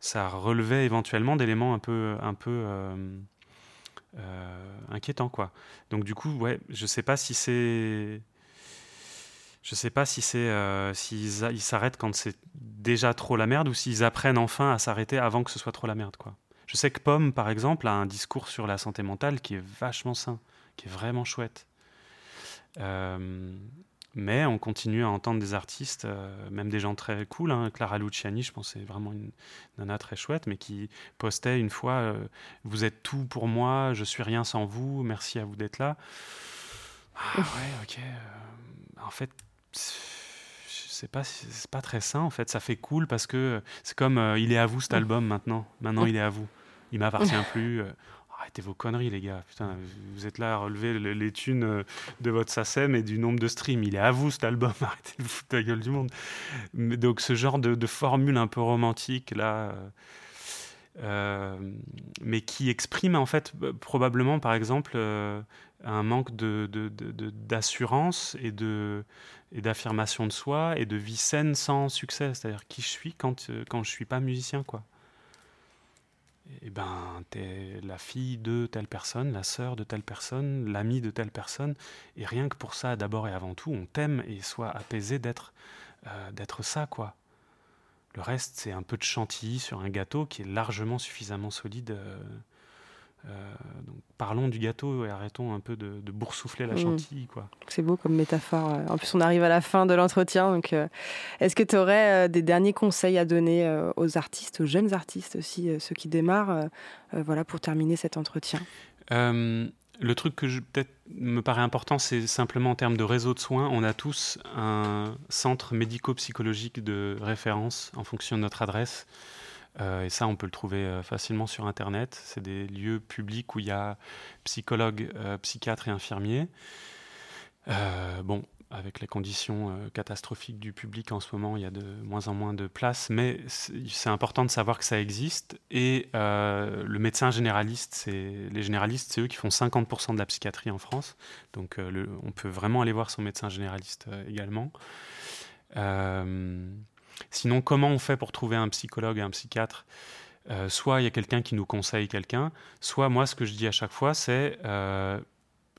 Ça relevait éventuellement d'éléments un peu, inquiétants, quoi. Donc du coup, ouais, je sais pas si c'est je sais pas si c'est s'ils s'arrêtent quand c'est déjà trop la merde ou s'ils apprennent enfin à s'arrêter avant que ce soit trop la merde quoi. Je sais que Pomme, par exemple, a un discours sur la santé mentale qui est vachement sain, qui est vraiment chouette. Euh, mais on continue à entendre des artistes, euh, même des gens très cool. Hein. Clara Luciani, je pense, c'est vraiment une nana très chouette, mais qui postait une fois euh, Vous êtes tout pour moi, je suis rien sans vous, merci à vous d'être là. Ah ouais, ok. en fait, c'est pas c'est pas très sain en fait ça fait cool parce que c'est comme il est à vous cet album maintenant maintenant il est à vous il m'appartient plus. Euh, arrêtez vos conneries, les gars. Putain, vous êtes là à relever les thunes euh, de votre SACEM et du nombre de streams. Il est à vous, cet album. Arrêtez de foutre la gueule du monde. donc, ce genre de, formule un peu romantique, là, euh, mais qui exprime, en fait, probablement, par exemple, un manque d'assurance et d'affirmation de soi et de vie saine sans succès. C'est-à-dire qui je suis quand, quand je suis pas musicien, quoi eh ben, es la fille de telle personne, la sœur de telle personne, l'ami de telle personne, et rien que pour ça, d'abord et avant tout, on t'aime et sois apaisé d'être euh, d'être ça, quoi. Le reste, c'est un peu de chantilly sur un gâteau qui est largement suffisamment solide euh, donc, parlons du gâteau et arrêtons un peu de, boursoufler la mm. chantilly. quoi. C'est beau comme métaphore. En plus, on arrive à la fin de l'entretien. Donc, euh, est-ce que tu aurais euh, des derniers conseils à donner aux artistes, aux jeunes artistes aussi, ceux qui démarrent, voilà, pour terminer cet entretien? Le truc que peut-être me paraît important, c'est simplement en termes de réseau de soins. On a tous un centre médico-psychologique de référence en fonction de notre adresse. Euh, et ça, on peut le trouver euh, facilement sur Internet. C'est des lieux publics où il y a psychologues, euh, psychiatres et infirmiers. bon, avec les conditions catastrophiques du public en ce moment, il y a de moins en moins de place, mais c'est important de savoir que ça existe. Et le médecin généraliste, les généralistes, c'est eux qui font 50% de la psychiatrie en France. Donc on peut vraiment aller voir son médecin généraliste également. Sinon, comment on fait pour trouver un psychologue et un psychiatre? Soit il y a quelqu'un qui nous conseille quelqu'un, soit moi ce que je dis à chaque fois c'est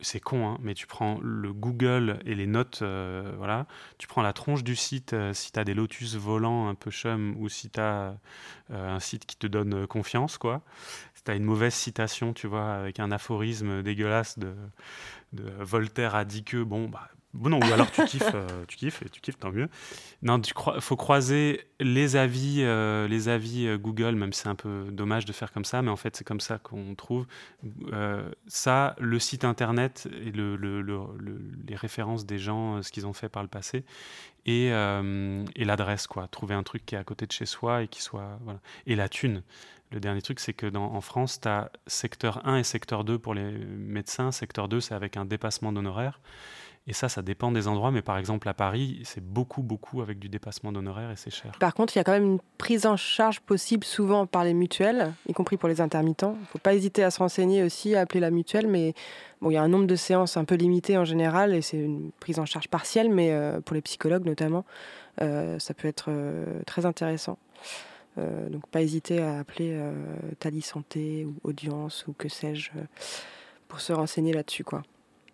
c'est con, hein, mais tu prends le Google et les notes, euh, voilà, tu prends la tronche du site euh, si tu as des lotus volants un peu chum ou si tu as euh, un site qui te donne confiance, quoi. Si tu as une mauvaise citation, tu vois, avec un aphorisme dégueulasse de, de Voltaire a dit que, bon, bah, Bon, non, ou alors tu kiffes, euh, tu kiffes, et tu kiffes, tant mieux. Non, il faut croiser les avis, euh, les avis euh, Google, même si c'est un peu dommage de faire comme ça, mais en fait, c'est comme ça qu'on trouve. ça, le site internet et le, les références des gens, ce qu'ils ont fait par le passé, et, et l'adresse, quoi. Trouver un truc qui est à côté de chez soi et qui soit. Et la thune. Le dernier truc, c'est que dans, en France, tu as secteur 1 et secteur 2 pour les médecins. Secteur 2, c'est avec un dépassement d'honoraires. Et ça, ça dépend des endroits, mais par exemple à Paris, c'est beaucoup, beaucoup avec du dépassement d'honoraires et c'est cher. Par contre, il y a quand même une prise en charge possible souvent par les mutuelles, y compris pour les intermittents. Il ne faut pas hésiter à se renseigner aussi, à appeler la mutuelle, mais bon, il y a un nombre de séances un peu limité en général et c'est une prise en charge partielle, mais euh, pour les psychologues notamment, euh, ça peut être euh, très intéressant. donc pas hésiter à appeler Tali Santé ou Audience ou que sais-je pour se renseigner là-dessus.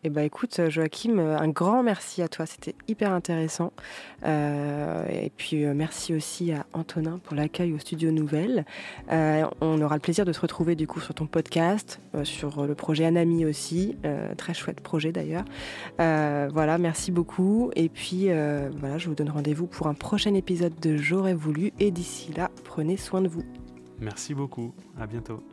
Eh ben écoute, Joachim, un grand merci à toi, c'était hyper intéressant. Euh, et puis euh, merci aussi à Antonin pour l'accueil au Studio Nouvelle. Euh, on aura le plaisir de se retrouver du coup sur ton podcast, sur le projet Anami aussi, très chouette projet d'ailleurs. voilà, merci beaucoup. Et puis voilà, je vous donne rendez-vous pour un prochain épisode de J'aurais voulu. Et d'ici là, prenez soin de vous. Merci beaucoup, à bientôt.